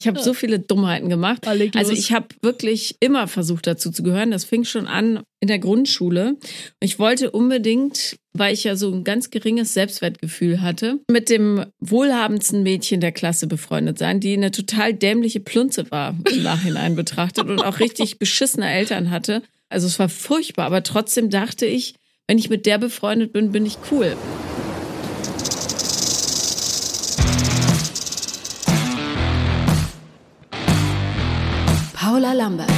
Ich habe so viele Dummheiten gemacht. Also ich habe wirklich immer versucht dazu zu gehören. Das fing schon an in der Grundschule. Ich wollte unbedingt, weil ich ja so ein ganz geringes Selbstwertgefühl hatte, mit dem wohlhabendsten Mädchen der Klasse befreundet sein, die eine total dämliche Plunze war im Nachhinein betrachtet und auch richtig beschissene Eltern hatte. Also es war furchtbar, aber trotzdem dachte ich, wenn ich mit der befreundet bin, bin ich cool. Paula Lambert,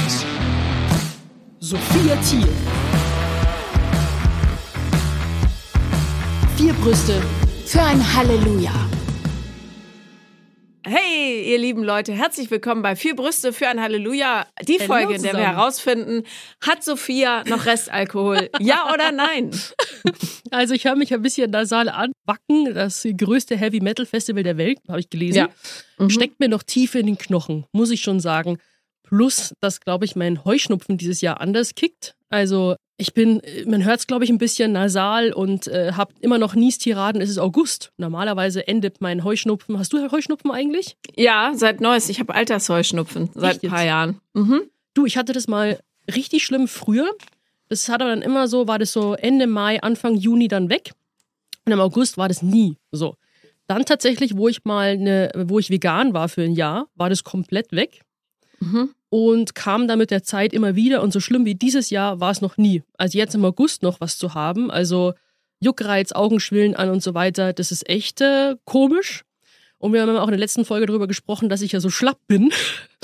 Sophia Thiel. Vier Brüste für ein Halleluja. Hey, ihr lieben Leute, herzlich willkommen bei Vier Brüste für ein Halleluja. Die Hallo Folge, in der wir herausfinden, hat Sophia noch Restalkohol? ja oder nein? Also ich höre mich ein bisschen nasal an. Wacken, das größte Heavy Metal Festival der Welt, habe ich gelesen, Ja. Mhm. steckt mir noch tief in den Knochen, muss ich schon sagen. Plus, dass, glaube ich, mein Heuschnupfen dieses Jahr anders kickt. Also ich bin, man hört es, glaube ich, ein bisschen nasal und äh, habe immer noch Niestiraden. Es ist August. Normalerweise endet mein Heuschnupfen. Hast du Heuschnupfen eigentlich? Ja, seit Neues. Ich habe Altersheuschnupfen seit Echt ein paar jetzt? Jahren. Mhm. Du, ich hatte das mal richtig schlimm früher. Das hat aber dann immer so, war das so Ende Mai, Anfang Juni dann weg. Und im August war das nie so. Dann tatsächlich, wo ich mal eine, wo ich vegan war für ein Jahr, war das komplett weg Mhm. Und kam dann mit der Zeit immer wieder. Und so schlimm wie dieses Jahr war es noch nie. Also jetzt im August noch was zu haben, also Juckreiz, Augenschwillen an und so weiter, das ist echt äh, komisch. Und wir haben auch in der letzten Folge darüber gesprochen, dass ich ja so schlapp bin.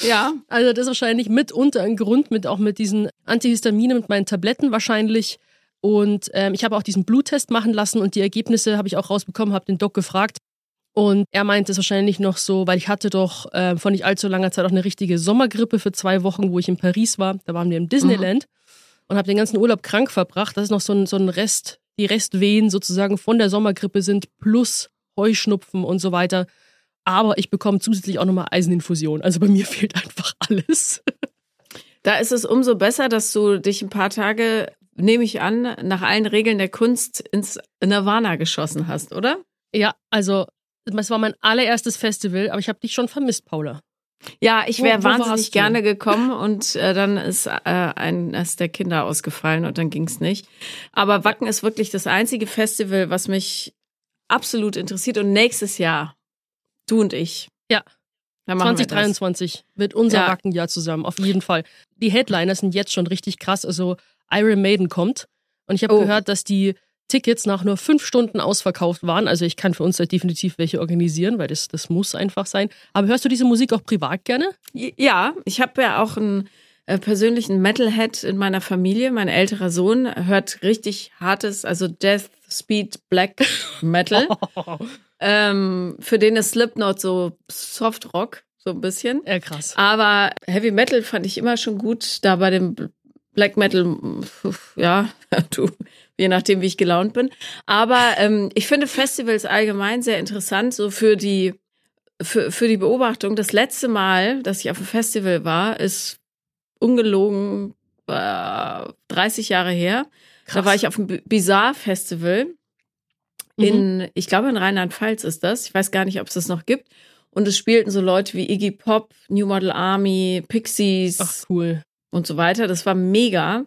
Ja, Also das ist wahrscheinlich mitunter ein Grund, mit auch mit diesen Antihistamine, mit meinen Tabletten wahrscheinlich. Und ähm, ich habe auch diesen Bluttest machen lassen und die Ergebnisse habe ich auch rausbekommen, habe den Doc gefragt. Und er meinte es wahrscheinlich noch so, weil ich hatte doch äh, vor nicht allzu langer Zeit auch eine richtige Sommergrippe für zwei Wochen, wo ich in Paris war. Da waren wir im Disneyland und habe den ganzen Urlaub krank verbracht. Das ist noch so ein, so ein Rest, die Restwehen sozusagen von der Sommergrippe sind, plus Heuschnupfen und so weiter. Aber ich bekomme zusätzlich auch nochmal Eiseninfusion. Also bei mir fehlt einfach alles. da ist es umso besser, dass du dich ein paar Tage, nehme ich an, nach allen Regeln der Kunst ins Nirvana geschossen hast, oder? Ja, also es war mein allererstes Festival, aber ich habe dich schon vermisst, Paula. Ja, ich wäre wahnsinnig gerne gekommen und äh, dann ist äh, eines der Kinder ausgefallen und dann ging's nicht. Aber Wacken ist wirklich das einzige Festival, was mich absolut interessiert und nächstes Jahr du und ich. Ja. Dann machen wir das. 2023 wird unser Ja. Wackenjahr zusammen, auf jeden Fall. Die Headliner sind jetzt schon richtig krass. Also Iron Maiden kommt und ich habe Oh. gehört, dass die Tickets nach nur fünf Stunden ausverkauft waren. Also ich kann für uns definitiv welche organisieren, weil das, das muss einfach sein. Aber hörst du diese Musik auch privat gerne? Ja, ich habe ja auch einen äh, persönlichen Metalhead in meiner Familie. Mein älterer Sohn hört richtig hartes, also Death, Speed, Black Metal. ähm, für den ist Slipknot so Softrock, so ein bisschen. Ja, krass. Aber Heavy Metal fand ich immer schon gut. Da bei dem Black Metal, ja, du, je nachdem, wie ich gelaunt bin. Aber ähm, ich finde Festivals allgemein sehr interessant, so für die, für, für die Beobachtung. Das letzte Mal, dass ich auf einem Festival war, ist ungelogen äh, 30 Jahre her. Da war ich auf dem Bizarre Festival in, ich glaube in Rheinland-Pfalz ist das. Ich weiß gar nicht, ob es das noch gibt. Und es spielten so Leute wie Iggy Pop, New Model Army, Pixies Ach, cool. und so weiter. Das war mega.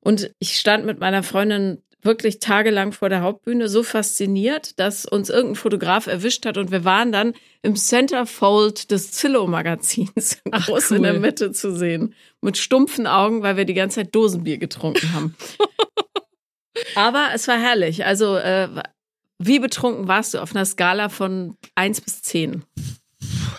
Und ich stand mit meiner Freundin wirklich tagelang vor der Hauptbühne so fasziniert, dass uns irgendein Fotograf erwischt hat und wir waren dann im Centerfold des Zillow-Magazins groß in der cool. Mitte zu sehen. Mit stumpfen Augen, weil wir die ganze Zeit Dosenbier getrunken haben. Aber es war herrlich. Also, äh, wie betrunken warst du auf einer Skala von 1 bis 10?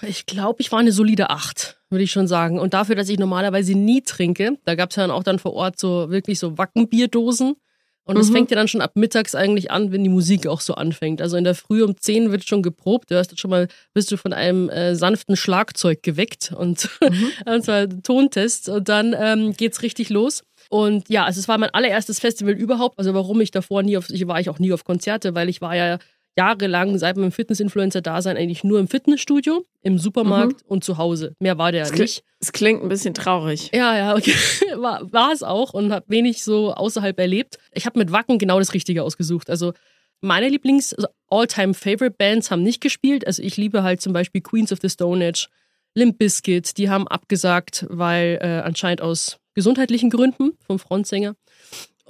Ich glaube, ich war eine solide Acht, würde ich schon sagen. Und dafür, dass ich normalerweise nie trinke, da gab es ja dann auch dann vor Ort so wirklich so Wackenbierdosen. Und das Mhm. fängt ja dann schon ab mittags eigentlich an, wenn die Musik auch so anfängt. Also in der Früh um 10 wird schon geprobt. Du hast schon mal, bist du von einem äh, sanften Schlagzeug geweckt und, und zwar Tontest. Und dann ähm, geht's richtig los. Und ja, also es war mein allererstes Festival überhaupt. Also warum ich davor nie auf, ich war ich auch nie auf Konzerte, weil ich war ja jahrelang seit meinem Fitness-Influencer-Dasein eigentlich nur im Fitnessstudio, im Supermarkt und zu Hause. Mehr war der kli- nicht. es klingt ein bisschen traurig. Ja, ja, okay. War, war es auch und habe wenig so außerhalb erlebt. Ich habe mit Wacken genau das Richtige ausgesucht. Also meine Lieblings- also All-Time-Favorite-Bands haben nicht gespielt. Also ich liebe halt zum Beispiel Queens of the Stone Age, Limp Bizkit, die haben abgesagt, weil äh, anscheinend aus gesundheitlichen Gründen vom Frontsänger.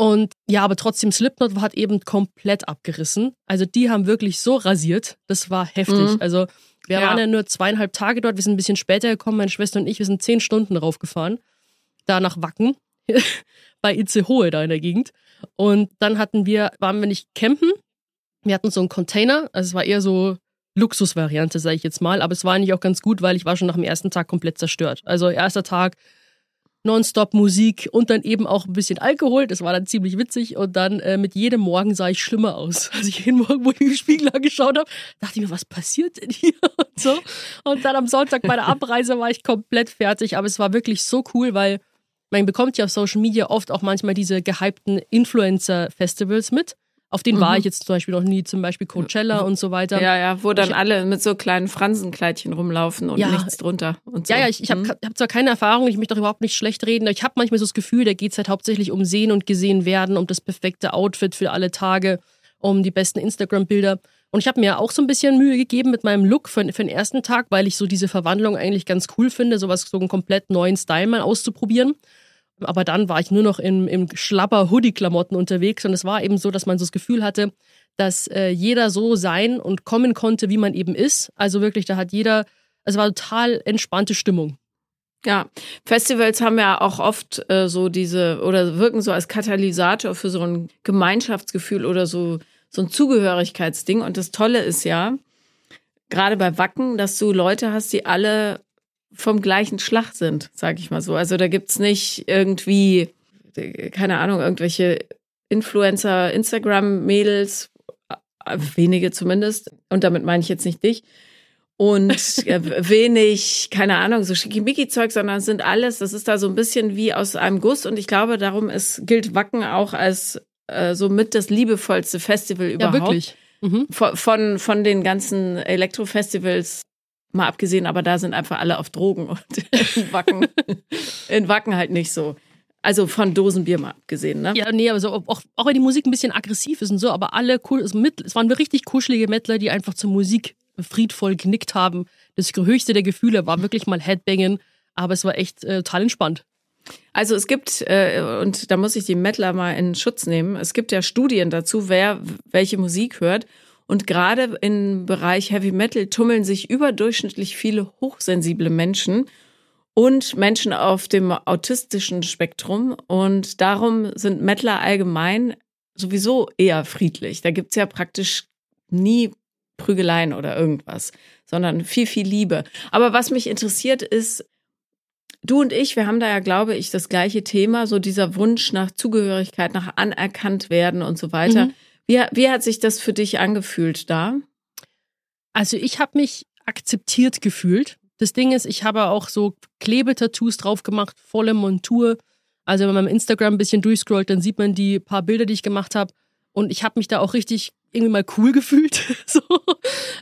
Und ja, aber trotzdem, Slipknot hat eben komplett abgerissen. Also die haben wirklich so rasiert, das war heftig. Mhm. Also wir ja. waren ja nur zweieinhalb Tage dort, wir sind ein bisschen später gekommen, meine Schwester und ich, wir sind zehn Stunden raufgefahren, da nach Wacken, bei Itzehoe da in der Gegend. Und dann hatten wir, waren wir nicht campen, wir hatten so einen Container, also es war eher so Luxusvariante, sage ich jetzt mal, aber es war eigentlich auch ganz gut, weil ich war schon nach dem ersten Tag komplett zerstört. Also erster Tag nonstop Musik und dann eben auch ein bisschen Alkohol. Das war dann ziemlich witzig. Und dann äh, mit jedem Morgen sah ich schlimmer aus. Also jeden Morgen, wo ich den Spiegel angeschaut habe, dachte ich mir, was passiert denn hier? Und so. Und dann am Sonntag bei der Abreise war ich komplett fertig. Aber es war wirklich so cool, weil man bekommt ja auf Social Media oft auch manchmal diese gehypten Influencer-Festivals mit. Auf den mhm. war ich jetzt zum Beispiel noch nie, zum Beispiel Coachella und so weiter. Ja, ja, wo dann ich, alle mit so kleinen Fransenkleidchen rumlaufen und ja, nichts drunter. Und so. Ja, ja, ich, ich habe mhm. hab zwar keine Erfahrung, ich möchte doch überhaupt nicht schlecht reden, aber ich habe manchmal so das Gefühl, da geht es halt hauptsächlich um Sehen und Gesehen werden, um das perfekte Outfit für alle Tage, um die besten Instagram-Bilder. Und ich habe mir auch so ein bisschen Mühe gegeben mit meinem Look für, für den ersten Tag, weil ich so diese Verwandlung eigentlich ganz cool finde, sowas, so einen komplett neuen Style mal auszuprobieren. Aber dann war ich nur noch in, im schlapper Hoodie-Klamotten unterwegs und es war eben so, dass man so das Gefühl hatte, dass äh, jeder so sein und kommen konnte, wie man eben ist. Also wirklich, da hat jeder, es war total entspannte Stimmung. Ja, Festivals haben ja auch oft äh, so diese oder wirken so als Katalysator für so ein Gemeinschaftsgefühl oder so so ein Zugehörigkeitsding. Und das Tolle ist ja, gerade bei Wacken, dass du Leute hast, die alle vom gleichen Schlag sind, sag ich mal so. Also da gibt's nicht irgendwie, keine Ahnung, irgendwelche Influencer, Instagram-Mädels, wenige zumindest, und damit meine ich jetzt nicht dich, und wenig, keine Ahnung, so Schickimicki-Zeug, sondern es sind alles, das ist da so ein bisschen wie aus einem Guss und ich glaube, darum ist, gilt Wacken auch als äh, so mit das liebevollste Festival überhaupt. Ja, wirklich. Mhm. Von, von, von den ganzen Elektro-Festivals Mal abgesehen, aber da sind einfach alle auf Drogen und in Wacken, in Wacken halt nicht so. Also von Dosenbier mal abgesehen, ne? Ja, nee, aber so, auch, auch wenn die Musik ein bisschen aggressiv ist und so, aber alle cool, also mit, es waren richtig kuschelige Mettler, die einfach zur Musik friedvoll genickt haben. Das höchste der Gefühle war wirklich mal Headbangen, aber es war echt äh, total entspannt. Also es gibt, äh, und da muss ich die Mettler mal in Schutz nehmen, es gibt ja Studien dazu, wer welche Musik hört. Und gerade im Bereich Heavy Metal tummeln sich überdurchschnittlich viele hochsensible Menschen und Menschen auf dem autistischen Spektrum. Und darum sind Mettler allgemein sowieso eher friedlich. Da gibt's ja praktisch nie Prügeleien oder irgendwas, sondern viel, viel Liebe. Aber was mich interessiert ist, du und ich, wir haben da ja, glaube ich, das gleiche Thema, so dieser Wunsch nach Zugehörigkeit, nach anerkannt werden und so weiter. Mhm. Wie, wie hat sich das für dich angefühlt da? Also ich habe mich akzeptiert gefühlt. Das Ding ist, ich habe auch so Klebetattoos drauf gemacht, volle Montur. Also wenn man im Instagram ein bisschen durchscrollt, dann sieht man die paar Bilder, die ich gemacht habe. Und ich habe mich da auch richtig irgendwie mal cool gefühlt, so,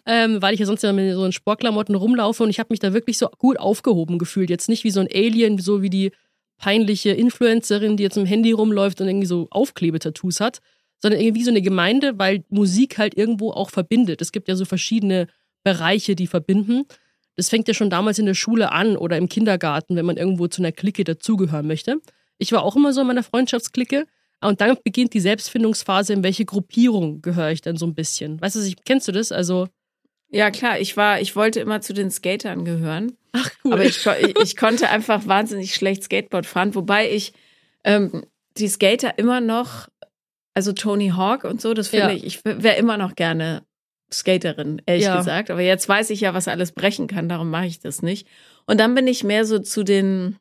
ähm, weil ich ja sonst immer mit so in Sportklamotten rumlaufe und ich habe mich da wirklich so gut aufgehoben gefühlt. Jetzt nicht wie so ein Alien, so wie die peinliche Influencerin, die jetzt im Handy rumläuft und irgendwie so Aufklebetattoos hat, sondern irgendwie so eine Gemeinde, weil Musik halt irgendwo auch verbindet. Es gibt ja so verschiedene Bereiche, die verbinden. Das fängt ja schon damals in der Schule an oder im Kindergarten, wenn man irgendwo zu einer Clique dazugehören möchte. Ich war auch immer so in meiner Freundschaftsklicke. Und dann beginnt die Selbstfindungsphase, in welche Gruppierung gehöre ich denn so ein bisschen. Weißt du, kennst du das? Also. Ja, klar, ich war, ich wollte immer zu den Skatern gehören. Ach cool. Aber ich, ich, ich konnte einfach wahnsinnig schlecht Skateboard fahren, wobei ich ähm, die Skater immer noch also Tony Hawk und so, das finde ja. ich, ich wäre immer noch gerne Skaterin, ehrlich ja. gesagt. Aber jetzt weiß ich ja, was alles brechen kann, darum mache ich das nicht. Und dann bin ich mehr so zu den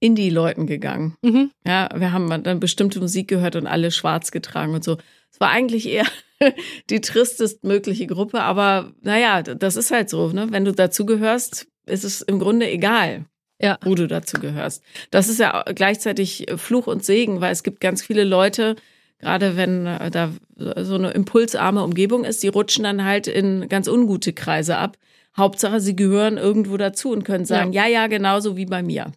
Indie-Leuten gegangen. Mhm. Ja, wir haben dann bestimmte Musik gehört und alle schwarz getragen und so. Es war eigentlich eher die tristest mögliche Gruppe, aber naja, das ist halt so, ne? Wenn du dazugehörst, ist es im Grunde egal ja. wo du dazu gehörst. Das ist ja gleichzeitig Fluch und Segen, weil es gibt ganz viele Leute, gerade wenn äh, da so eine impulsarme Umgebung ist, die rutschen dann halt in ganz ungute Kreise ab. Hauptsache, sie gehören irgendwo dazu und können sagen, ja, ja, ja genauso wie bei mir.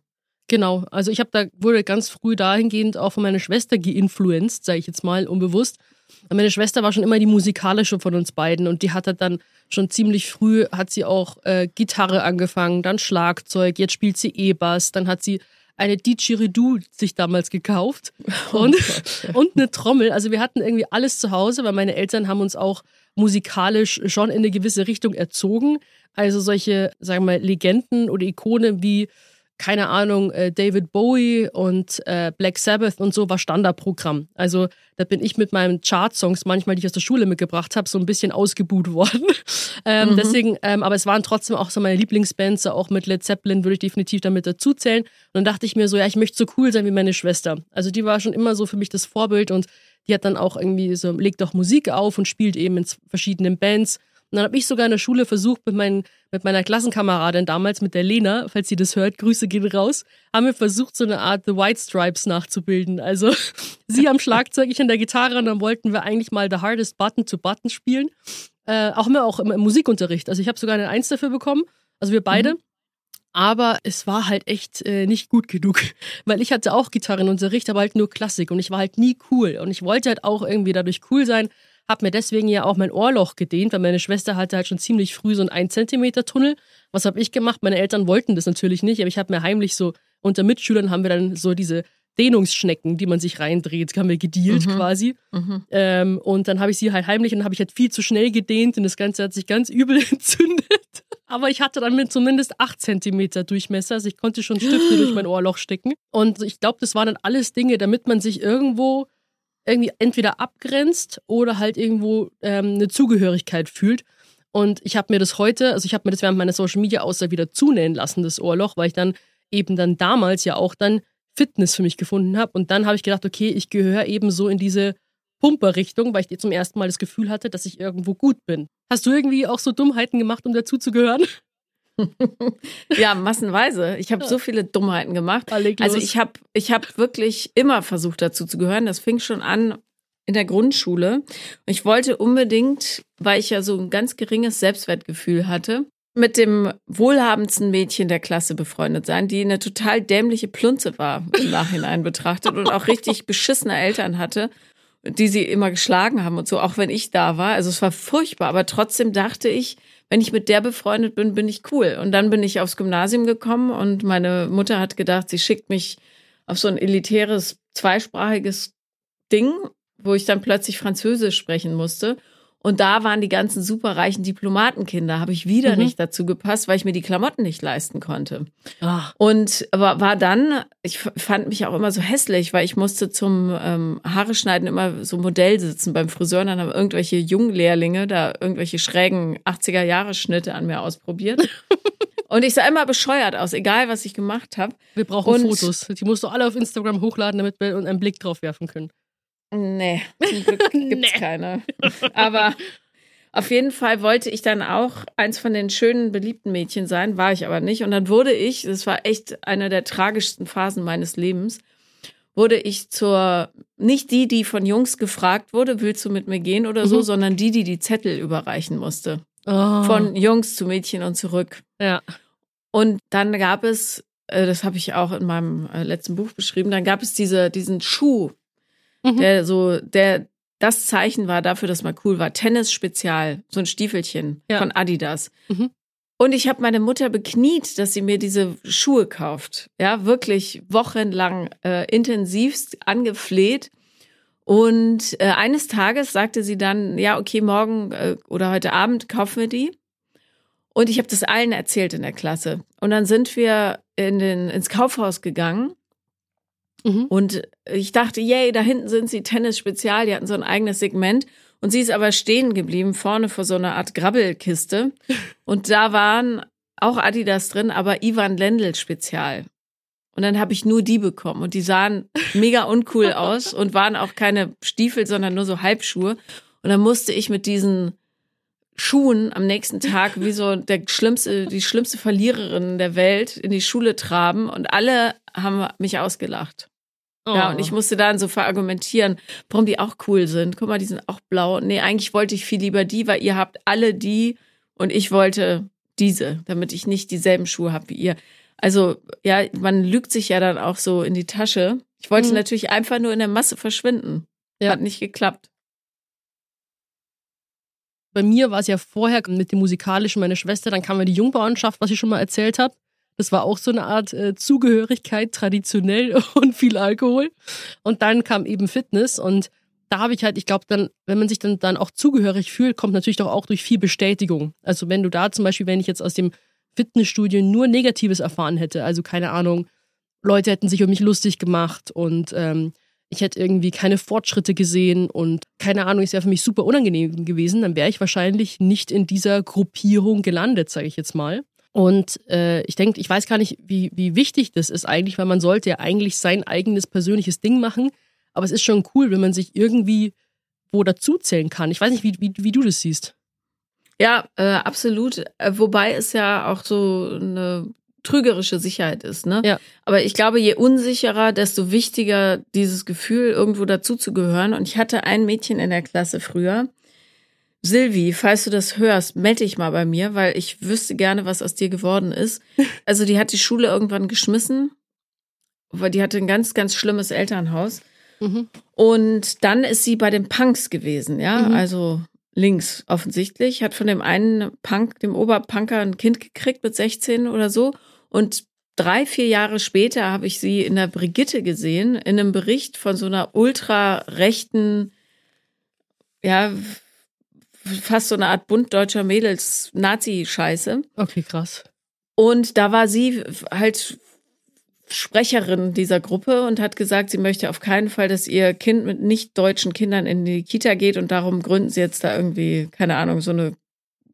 Genau, also ich habe da wurde ganz früh dahingehend auch von meiner Schwester geinfluenced, sage ich jetzt mal unbewusst. Und meine Schwester war schon immer die musikalische von uns beiden und die hatte dann schon ziemlich früh, hat sie auch äh, Gitarre angefangen, dann Schlagzeug, jetzt spielt sie E-Bass, dann hat sie eine Didgeridoo sich damals gekauft und, und eine Trommel. Also wir hatten irgendwie alles zu Hause, weil meine Eltern haben uns auch musikalisch schon in eine gewisse Richtung erzogen. Also solche, sagen wir mal, Legenden oder Ikonen wie keine Ahnung, äh, David Bowie und äh, Black Sabbath und so war Standardprogramm. Also da bin ich mit meinen Chart-Songs manchmal, die ich aus der Schule mitgebracht habe, so ein bisschen ausgebuht worden. ähm, mhm. Deswegen, ähm, aber es waren trotzdem auch so meine Lieblingsbands, auch mit Led Zeppelin würde ich definitiv damit dazu zählen. Und dann dachte ich mir so, ja, ich möchte so cool sein wie meine Schwester. Also die war schon immer so für mich das Vorbild und die hat dann auch irgendwie so, legt auch Musik auf und spielt eben in verschiedenen Bands. Und dann habe ich sogar in der Schule versucht, mit, meinen, mit meiner Klassenkameradin damals, mit der Lena, falls sie das hört, Grüße gehen raus, haben wir versucht, so eine Art The White Stripes nachzubilden. Also sie am Schlagzeug, ich an der Gitarre und dann wollten wir eigentlich mal The Hardest Button to Button spielen. Äh, auch immer auch im, im, Musikunterricht. Also ich habe sogar eine Eins dafür bekommen. Also wir beide. Mhm. Aber es war halt echt äh, nicht gut genug, weil ich hatte auch Gitarrenunterricht, aber halt nur Klassik und ich war halt nie cool und ich wollte halt auch irgendwie dadurch cool sein habe mir deswegen ja auch mein Ohrloch gedehnt, weil meine Schwester hatte halt schon ziemlich früh so einen 1 Zentimeter Tunnel. Was habe ich gemacht? Meine Eltern wollten das natürlich nicht, aber ich habe mir heimlich so unter Mitschülern haben wir dann so diese Dehnungsschnecken, die man sich reindreht, haben wir gedealt mhm. quasi. Mhm. Ähm, und dann habe ich sie halt heimlich und habe ich halt viel zu schnell gedehnt und das Ganze hat sich ganz übel entzündet. Aber ich hatte dann mit zumindest 8 Zentimeter Durchmesser, also ich konnte schon Stifte durch mein Ohrloch stecken. Und ich glaube, das waren dann alles Dinge, damit man sich irgendwo irgendwie entweder abgrenzt oder halt irgendwo ähm, eine Zugehörigkeit fühlt. Und ich habe mir das heute, also ich habe mir das während meiner Social Media Auszeit wieder zunähen lassen, das Ohrloch, weil ich dann eben dann damals ja auch dann Fitness für mich gefunden habe. Und dann habe ich gedacht, okay, ich gehöre eben so in diese Pumperrichtung, weil ich zum ersten Mal das Gefühl hatte, dass ich irgendwo gut bin. Hast du irgendwie auch so Dummheiten gemacht, um dazu zu gehören? Ja, massenweise. Ich habe so viele Dummheiten gemacht. Also ich habe ich hab wirklich immer versucht dazu zu gehören. Das fing schon an in der Grundschule. Ich wollte unbedingt, weil ich ja so ein ganz geringes Selbstwertgefühl hatte, mit dem wohlhabendsten Mädchen der Klasse befreundet sein, die eine total dämliche Plunze war im Nachhinein betrachtet und auch richtig beschissene Eltern hatte, die sie immer geschlagen haben und so, auch wenn ich da war. Also es war furchtbar, aber trotzdem dachte ich, wenn ich mit der befreundet bin, bin ich cool. Und dann bin ich aufs Gymnasium gekommen und meine Mutter hat gedacht, sie schickt mich auf so ein elitäres, zweisprachiges Ding, wo ich dann plötzlich Französisch sprechen musste. Und da waren die ganzen superreichen Diplomatenkinder. Habe ich wieder mhm. nicht dazu gepasst, weil ich mir die Klamotten nicht leisten konnte. Ach. Und war, war dann, ich fand mich auch immer so hässlich, weil ich musste zum ähm, Haare schneiden immer so Modell sitzen beim Friseur. Und dann haben irgendwelche Junglehrlinge da irgendwelche schrägen 80er-Jahre-Schnitte an mir ausprobiert. Und ich sah immer bescheuert aus, egal was ich gemacht habe. Wir brauchen und Fotos. Die musst du alle auf Instagram hochladen, damit wir einen Blick drauf werfen können. Nee, zum Glück gibt's nee. keine. Aber auf jeden Fall wollte ich dann auch eins von den schönen, beliebten Mädchen sein, war ich aber nicht. Und dann wurde ich, das war echt eine der tragischsten Phasen meines Lebens, wurde ich zur, nicht die, die von Jungs gefragt wurde, willst du mit mir gehen oder so, mhm. sondern die, die die Zettel überreichen musste. Oh. Von Jungs zu Mädchen und zurück. Ja. Und dann gab es, äh, das habe ich auch in meinem äh, letzten Buch beschrieben, dann gab es diese, diesen Schuh, mhm. der so, der das Zeichen war dafür, dass man cool war. Tennis Spezial, so ein Stiefelchen ja. von Adidas. Mhm. Und ich habe meine Mutter bekniet, dass sie mir diese Schuhe kauft. Ja, wirklich wochenlang äh, intensivst angefleht. Und äh, eines Tages sagte sie dann, ja, okay, morgen äh, oder heute Abend kaufen wir die. Und ich habe das allen erzählt in der Klasse. Und dann sind wir in den, ins Kaufhaus gegangen Mhm. Und ich dachte, yay, da hinten sind sie Tennis Spezial, die hatten so ein eigenes Segment. Und sie ist aber stehen geblieben, vorne vor so einer Art Grabbelkiste. Und da waren auch Adidas drin, aber Ivan Lendl Spezial. Und dann habe ich nur die bekommen. Und die sahen mega uncool aus und waren auch keine Stiefel, sondern nur so Halbschuhe. Und dann musste ich mit diesen Schuhen am nächsten Tag wie so der schlimmste, die schlimmste Verliererin der Welt in die Schule traben und alle haben mich ausgelacht. Oh. Ja, und ich musste dann so verargumentieren, warum die auch cool sind. Guck mal, die sind auch blau. Nee, eigentlich wollte ich viel lieber die, weil ihr habt alle die und ich wollte diese, damit ich nicht dieselben Schuhe habe wie ihr. Also, ja, man lügt sich ja dann auch so in die Tasche. Ich wollte mhm. natürlich einfach nur in der Masse verschwinden. Ja. Hat nicht geklappt. Bei mir war es ja vorher mit dem musikalischen meine Schwester, dann kam ja die Jungbauernschaft, was ich schon mal erzählt habe. Das war auch so eine Art äh, Zugehörigkeit, traditionell und viel Alkohol. Und dann kam eben Fitness und da habe ich halt, ich glaube, dann, wenn man sich dann, dann auch zugehörig fühlt, kommt natürlich doch auch durch viel Bestätigung. Also wenn du da zum Beispiel, wenn ich jetzt aus dem Fitnessstudio nur Negatives erfahren hätte, also keine Ahnung, Leute hätten sich um mich lustig gemacht und ähm, ich hätte irgendwie keine Fortschritte gesehen und keine Ahnung, es wäre für mich super unangenehm gewesen, dann wäre ich wahrscheinlich nicht in dieser Gruppierung gelandet, sage ich jetzt mal. Und äh, ich denke, ich weiß gar nicht, wie, wie wichtig das ist eigentlich, weil man sollte ja eigentlich sein eigenes persönliches Ding machen. Aber es ist schon cool, wenn man sich irgendwie wo dazuzählen kann. Ich weiß nicht, wie, wie, wie du das siehst. Ja, äh, absolut. Äh, wobei es ja auch so eine trügerische Sicherheit ist, ne? Ja. Aber ich glaube, je unsicherer, desto wichtiger dieses Gefühl, irgendwo dazuzugehören. Und ich hatte ein Mädchen in der Klasse früher. Silvi, falls du das hörst, melde dich mal bei mir, weil ich wüsste gerne, was aus dir geworden ist. Also die hat die Schule irgendwann geschmissen, weil die hatte ein ganz, ganz schlimmes Elternhaus. Mhm. Und dann ist sie bei den Punks gewesen, ja, mhm. also links offensichtlich, hat von dem einen Punk, dem Oberpunker, ein Kind gekriegt mit 16 oder so. Und drei, vier Jahre später habe ich sie in der Brigitte gesehen, in einem Bericht von so einer ultra-rechten, ja, fast so eine Art Bund deutscher Mädels Nazi-Scheiße. Okay, krass. Und da war sie halt Sprecherin dieser Gruppe und hat gesagt, sie möchte auf keinen Fall, dass ihr Kind mit nicht deutschen Kindern in die Kita geht und darum gründen sie jetzt da irgendwie, keine Ahnung, so eine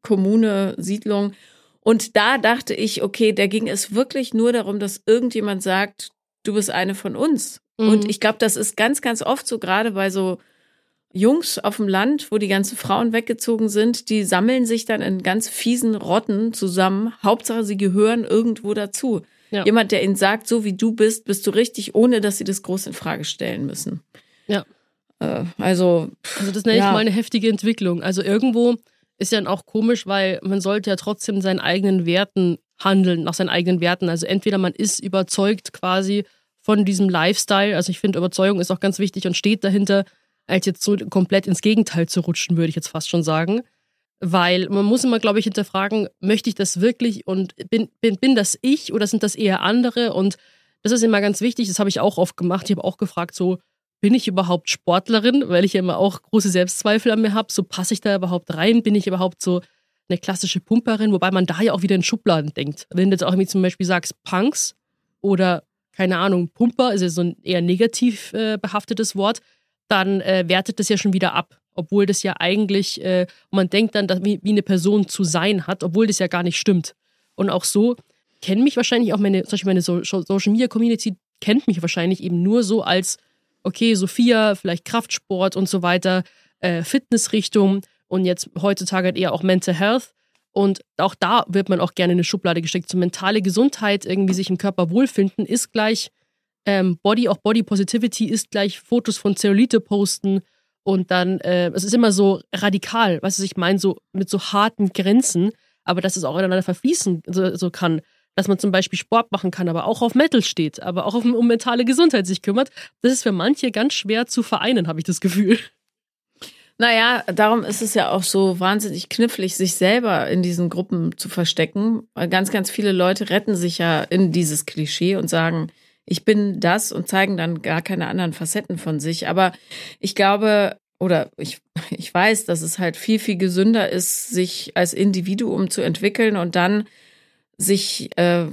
Kommune, Siedlung. Und da dachte ich, okay, da ging es wirklich nur darum, dass irgendjemand sagt, du bist eine von uns. Mhm. Und ich glaube, das ist ganz, ganz oft so, gerade bei so Jungs auf dem Land, wo die ganzen Frauen weggezogen sind, die sammeln sich dann in ganz fiesen Rotten zusammen. Hauptsache, sie gehören irgendwo dazu. Ja. Jemand, der ihnen sagt, so wie du bist, bist du richtig, ohne dass sie das groß in Frage stellen müssen. Ja. Äh, also. Also, das nenne ja. ich mal eine heftige Entwicklung. Also, irgendwo ist ja dann auch komisch, weil man sollte ja trotzdem seinen eigenen Werten handeln, nach seinen eigenen Werten. Also, entweder man ist überzeugt quasi von diesem Lifestyle. Also, ich finde, Überzeugung ist auch ganz wichtig und steht dahinter, als jetzt so komplett ins Gegenteil zu rutschen, würde ich jetzt fast schon sagen. Weil man muss immer, glaube ich, hinterfragen, möchte ich das wirklich und bin, bin, bin das ich oder sind das eher andere? Und das ist immer ganz wichtig, das habe ich auch oft gemacht. Ich habe auch gefragt, so, bin ich überhaupt Sportlerin? Weil ich ja immer auch große Selbstzweifel an mir habe. So, passe ich da überhaupt rein? Bin ich überhaupt so eine klassische Pumperin? Wobei man da ja auch wieder in Schubladen denkt. Wenn du jetzt auch irgendwie zum Beispiel sagst, Punks oder keine Ahnung, Pumper ist ja so ein eher negativ äh, behaftetes Wort, dann äh, wertet das ja schon wieder ab obwohl das ja eigentlich, äh, man denkt dann, dass, wie, wie eine Person zu sein hat, obwohl das ja gar nicht stimmt. Und auch so kennen mich wahrscheinlich auch meine, zum meine so Social Media Community kennt mich wahrscheinlich eben nur so als, okay, Sophia, vielleicht Kraftsport und so weiter, äh, Fitnessrichtung und jetzt heutzutage halt eher auch Mental Health. Und auch da wird man auch gerne in eine Schublade gesteckt. So mentale Gesundheit, irgendwie sich im Körper wohlfinden, ist gleich ähm, Body, auch Body Positivity ist gleich Fotos von Zellulite posten und dann, äh, es ist immer so radikal, du, ich meine, so mit so harten Grenzen, aber dass es auch ineinander verfließen so, so kann. Dass man zum Beispiel Sport machen kann, aber auch auf Metal steht, aber auch um mentale Gesundheit sich kümmert. Das ist für manche ganz schwer zu vereinen, habe ich das Gefühl. Naja, darum ist es ja auch so wahnsinnig knifflig, sich selber in diesen Gruppen zu verstecken. Weil ganz, ganz viele Leute retten sich ja in dieses Klischee und sagen, ich bin das und zeigen dann gar keine anderen Facetten von sich. Aber ich glaube, oder ich, ich weiß, dass es halt viel, viel gesünder ist, sich als Individuum zu entwickeln und dann sich äh,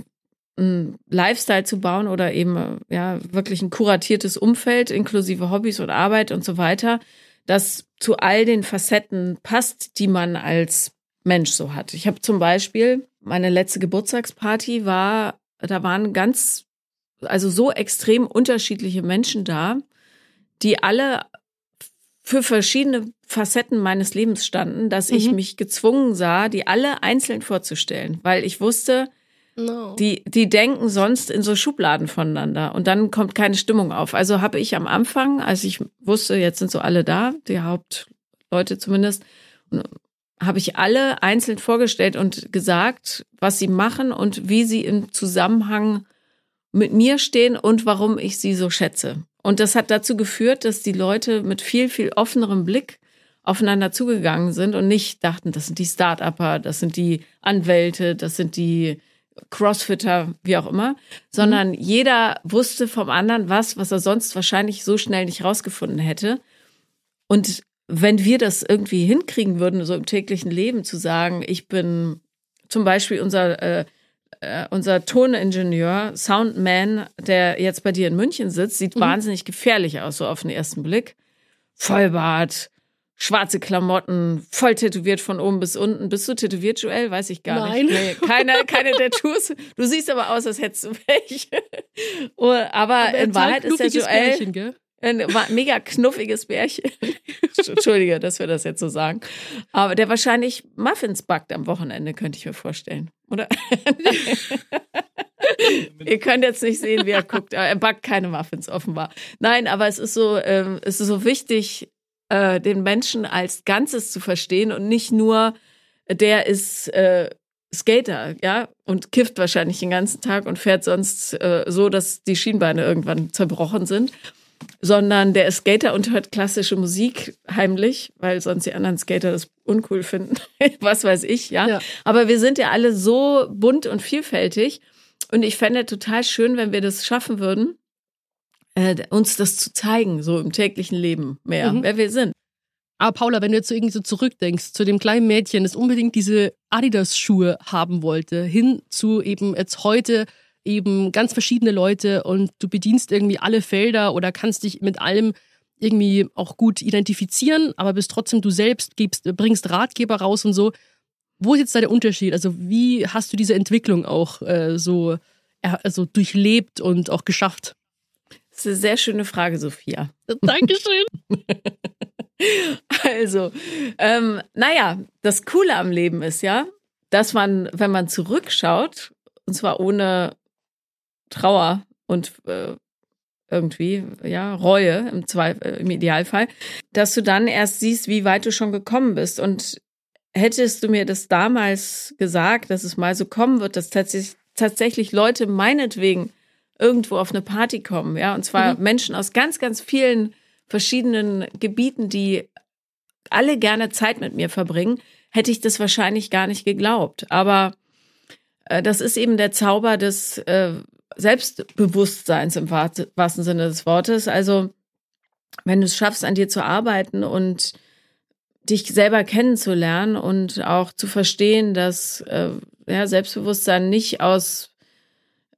ein Lifestyle zu bauen oder eben ja wirklich ein kuratiertes Umfeld inklusive Hobbys und Arbeit und so weiter, das zu all den Facetten passt, die man als Mensch so hat. Ich habe zum Beispiel meine letzte Geburtstagsparty war, da waren ganz also so extrem unterschiedliche Menschen da, die alle für verschiedene Facetten meines Lebens standen, dass mhm. ich mich gezwungen sah, die alle einzeln vorzustellen, weil ich wusste, no. die, die denken sonst in so Schubladen voneinander und dann kommt keine Stimmung auf. Also habe ich am Anfang, als ich wusste, jetzt sind so alle da, die Hauptleute zumindest, habe ich alle einzeln vorgestellt und gesagt, was sie machen und wie sie im Zusammenhang mit mir stehen und warum ich sie so schätze. Und das hat dazu geführt, dass die Leute mit viel, viel offenerem Blick aufeinander zugegangen sind und nicht dachten, das sind die Start-Upper, das sind die Anwälte, das sind die Crossfitter, wie auch immer, sondern mhm. jeder wusste vom anderen was, was er sonst wahrscheinlich so schnell nicht rausgefunden hätte. Und wenn wir das irgendwie hinkriegen würden, so im täglichen Leben zu sagen, ich bin zum Beispiel unser, äh, äh, unser Toningenieur, Soundman, der jetzt bei dir in München sitzt, sieht mhm. wahnsinnig gefährlich aus, so auf den ersten Blick. Vollbart, schwarze Klamotten, voll tätowiert von oben bis unten. Bist du tätowiert, Joel? Weiß ich gar Nein. nicht. Nee, keine, keine Tattoos. Du siehst aber aus, als hättest du welche. Oh, aber, aber in Wahrheit ist der Joel Bärchen? Ein mega knuffiges Bärchen. Entschuldige, dass wir das jetzt so sagen. Aber der wahrscheinlich Muffins backt am Wochenende, könnte ich mir vorstellen. Oder? Ihr könnt jetzt nicht sehen, wie er guckt. Er backt keine Muffins, offenbar. Nein, aber es ist so, ähm, es ist so wichtig, äh, den Menschen als Ganzes zu verstehen und nicht nur, der ist äh, Skater, ja, und kifft wahrscheinlich den ganzen Tag und fährt sonst äh, so, dass die Schienbeine irgendwann zerbrochen sind, sondern der ist Skater und hört klassische Musik heimlich, weil sonst die anderen Skater das uncool finden. Was weiß ich, ja? ja. Aber wir sind ja alle so bunt und vielfältig und ich fände total schön, wenn wir das schaffen würden, äh, uns das zu zeigen, so im täglichen Leben mehr, mhm. wer wir sind. Aber Paula, wenn du jetzt so irgendwie so zurückdenkst zu dem kleinen Mädchen, das unbedingt diese Adidas-Schuhe haben wollte, hin zu eben jetzt heute eben ganz verschiedene Leute und du bedienst irgendwie alle Felder oder kannst dich mit allem irgendwie auch gut identifizieren, aber bist trotzdem du selbst, gibst, bringst Ratgeber raus und so. Wo ist jetzt da der Unterschied? Also wie hast du diese Entwicklung auch äh, so also durchlebt und auch geschafft? Das ist eine sehr schöne Frage, Sophia. Dankeschön. also, ähm, naja, das Coole am Leben ist ja, dass man, wenn man zurückschaut, und zwar ohne Trauer und äh, irgendwie, ja, Reue im, Zweifel, äh, im Idealfall, dass du dann erst siehst, wie weit du schon gekommen bist. Und hättest du mir das damals gesagt, dass es mal so kommen wird, dass tatsächlich, tatsächlich Leute meinetwegen irgendwo auf eine Party kommen, ja, und zwar mhm. Menschen aus ganz, ganz vielen verschiedenen Gebieten, die alle gerne Zeit mit mir verbringen, hätte ich das wahrscheinlich gar nicht geglaubt. Aber das ist eben der Zauber des äh, Selbstbewusstseins im wahrsten Sinne des Wortes. Also, wenn du es schaffst, an dir zu arbeiten und dich selber kennenzulernen und auch zu verstehen, dass äh, ja, Selbstbewusstsein nicht aus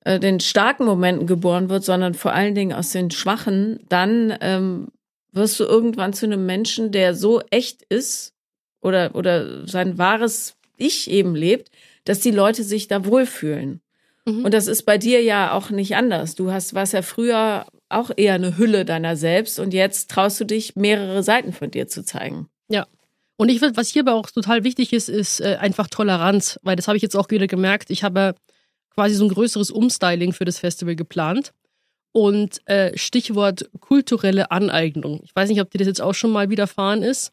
äh, den starken Momenten geboren wird, sondern vor allen Dingen aus den schwachen, dann ähm, wirst du irgendwann zu einem Menschen, der so echt ist oder, oder sein wahres Ich eben lebt, dass die Leute sich da wohlfühlen. Mhm. Und das ist bei dir ja auch nicht anders. Du hast, warst ja früher auch eher eine Hülle deiner selbst und jetzt traust du dich, mehrere Seiten von dir zu zeigen. Ja. Und ich finde, was hierbei auch total wichtig ist, ist äh, einfach Toleranz, weil das habe ich jetzt auch wieder gemerkt. Ich habe quasi so ein größeres Umstyling für das Festival geplant. Und äh, Stichwort kulturelle Aneignung. Ich weiß nicht, ob dir das jetzt auch schon mal widerfahren ist.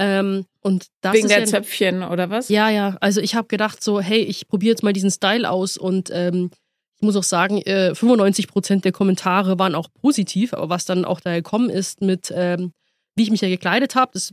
Ähm, und das Wegen der ja, Zöpfchen oder was? Ja, ja. Also ich habe gedacht so, hey, ich probiere jetzt mal diesen Style aus und ähm, ich muss auch sagen, äh, 95 Prozent der Kommentare waren auch positiv, aber was dann auch da gekommen ist mit, ähm, wie ich mich ja gekleidet habe, das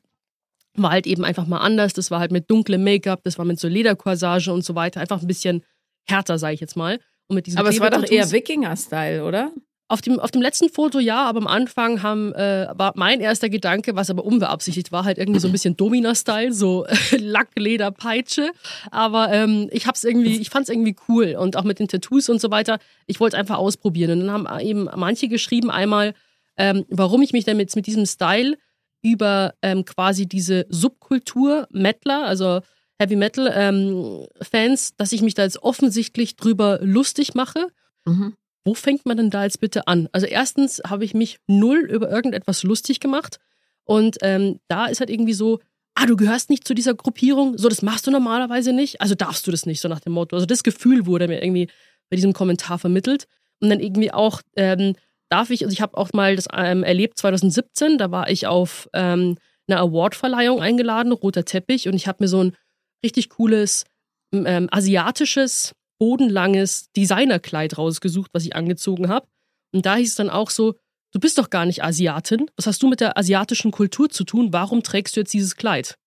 war halt eben einfach mal anders. Das war halt mit dunklem Make-up, das war mit so Ledercorsage und so weiter. Einfach ein bisschen härter, sage ich jetzt mal. Und mit diesen aber es war doch eher Wikinger-Style, oder? Auf dem, auf dem letzten Foto ja, aber am Anfang haben, äh, war mein erster Gedanke, was aber unbeabsichtigt war, halt irgendwie so ein bisschen Domina-Style, so Lack, Leder, Peitsche. Aber ähm, ich hab's irgendwie, ich fand's irgendwie cool und auch mit den Tattoos und so weiter. Ich wollte einfach ausprobieren. Und dann haben eben manche geschrieben einmal, ähm, warum ich mich denn mit, mit diesem Style über ähm, quasi diese Subkultur Mettler, also Heavy Metal ähm, Fans, dass ich mich da jetzt offensichtlich drüber lustig mache. Mhm. Wo fängt man denn da jetzt bitte an? Also erstens habe ich mich null über irgendetwas lustig gemacht. Und ähm, da ist halt irgendwie so, ah, du gehörst nicht zu dieser Gruppierung, so das machst du normalerweise nicht, also darfst du das nicht, so nach dem Motto. Also das Gefühl wurde mir irgendwie bei diesem Kommentar vermittelt. Und dann irgendwie auch ähm, darf ich, also ich habe auch mal das ähm, erlebt 2017, da war ich auf ähm, einer Awardverleihung eingeladen, roter Teppich. Und ich habe mir so ein richtig cooles ähm, asiatisches, bodenlanges Designerkleid rausgesucht, was ich angezogen habe. Und da hieß es dann auch so, du bist doch gar nicht Asiatin. Was hast du mit der asiatischen Kultur zu tun? Warum trägst du jetzt dieses Kleid?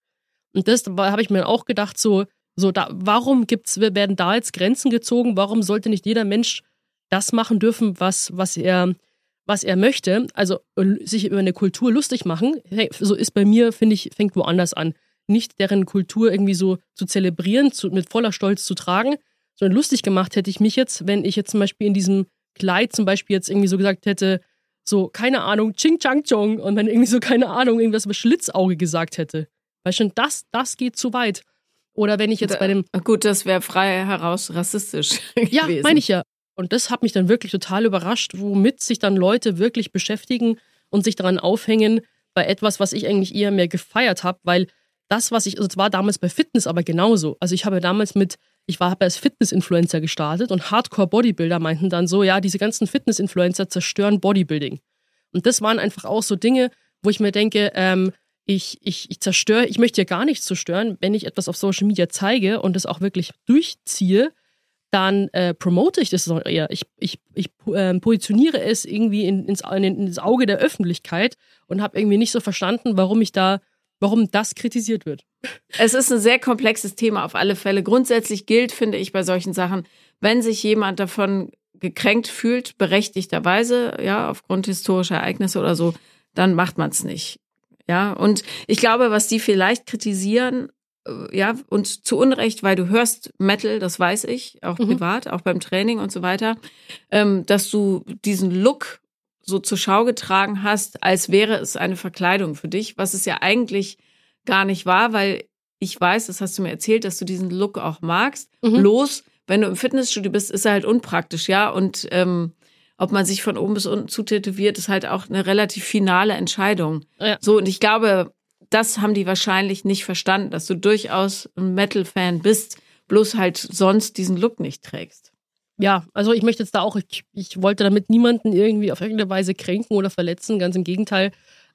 Und das habe ich mir auch gedacht, so, so da, warum gibt's, werden da jetzt Grenzen gezogen? Warum sollte nicht jeder Mensch das machen dürfen, was, was er, was er möchte? Also sich über eine Kultur lustig machen. Hey, so ist bei mir, finde ich, fängt woanders an. Nicht deren Kultur irgendwie so zu zelebrieren, zu, mit voller Stolz zu tragen, sondern lustig gemacht hätte ich mich jetzt, wenn ich jetzt zum Beispiel in diesem Kleid zum Beispiel jetzt irgendwie so gesagt hätte, so, keine Ahnung, Ching Chang Chong und dann irgendwie so, keine Ahnung, irgendwas über Schlitzauge gesagt hätte. Weil schon das, das geht zu weit. Oder wenn ich jetzt da, bei dem. Gut, das wäre frei heraus rassistisch. Ja, meine ich ja. Und das hat mich dann wirklich total überrascht, womit sich dann Leute wirklich beschäftigen und sich daran aufhängen bei etwas, was ich eigentlich eher mehr gefeiert habe, weil das, was ich, also es war damals bei Fitness aber genauso. Also ich habe damals mit, ich war als Fitness-Influencer gestartet und Hardcore-Bodybuilder meinten dann so, ja, diese ganzen Fitness-Influencer zerstören Bodybuilding. Und das waren einfach auch so Dinge, wo ich mir denke, ähm, ich, ich, ich zerstöre, ich möchte ja gar nichts zerstören, wenn ich etwas auf Social Media zeige und das auch wirklich durchziehe, dann äh, promote ich das noch eher. Ich, ich, ich äh, positioniere es irgendwie in, ins, in, ins Auge der Öffentlichkeit und habe irgendwie nicht so verstanden, warum ich da, warum das kritisiert wird. Es ist ein sehr komplexes Thema auf alle Fälle. Grundsätzlich gilt, finde ich, bei solchen Sachen, wenn sich jemand davon gekränkt fühlt, berechtigterweise, ja, aufgrund historischer Ereignisse oder so, dann macht man es nicht. Ja, und ich glaube, was die vielleicht kritisieren, äh, ja, und zu Unrecht, weil du hörst Metal, das weiß ich, auch mhm. privat, auch beim Training und so weiter, ähm, dass du diesen Look so zur Schau getragen hast, als wäre es eine Verkleidung für dich, was es ja eigentlich gar nicht war, weil ich weiß, das hast du mir erzählt, dass du diesen Look auch magst. Mhm. Bloß, wenn du im Fitnessstudio bist, ist er halt unpraktisch, ja. Und ähm, ob man sich von oben bis unten zutätowiert, ist halt auch eine relativ finale Entscheidung. Ja. So, und ich glaube, das haben die wahrscheinlich nicht verstanden, dass du durchaus ein Metal-Fan bist, bloß halt sonst diesen Look nicht trägst. Ja, also ich möchte jetzt da auch, ich, ich wollte damit niemanden irgendwie auf irgendeine Weise kränken oder verletzen, ganz im Gegenteil.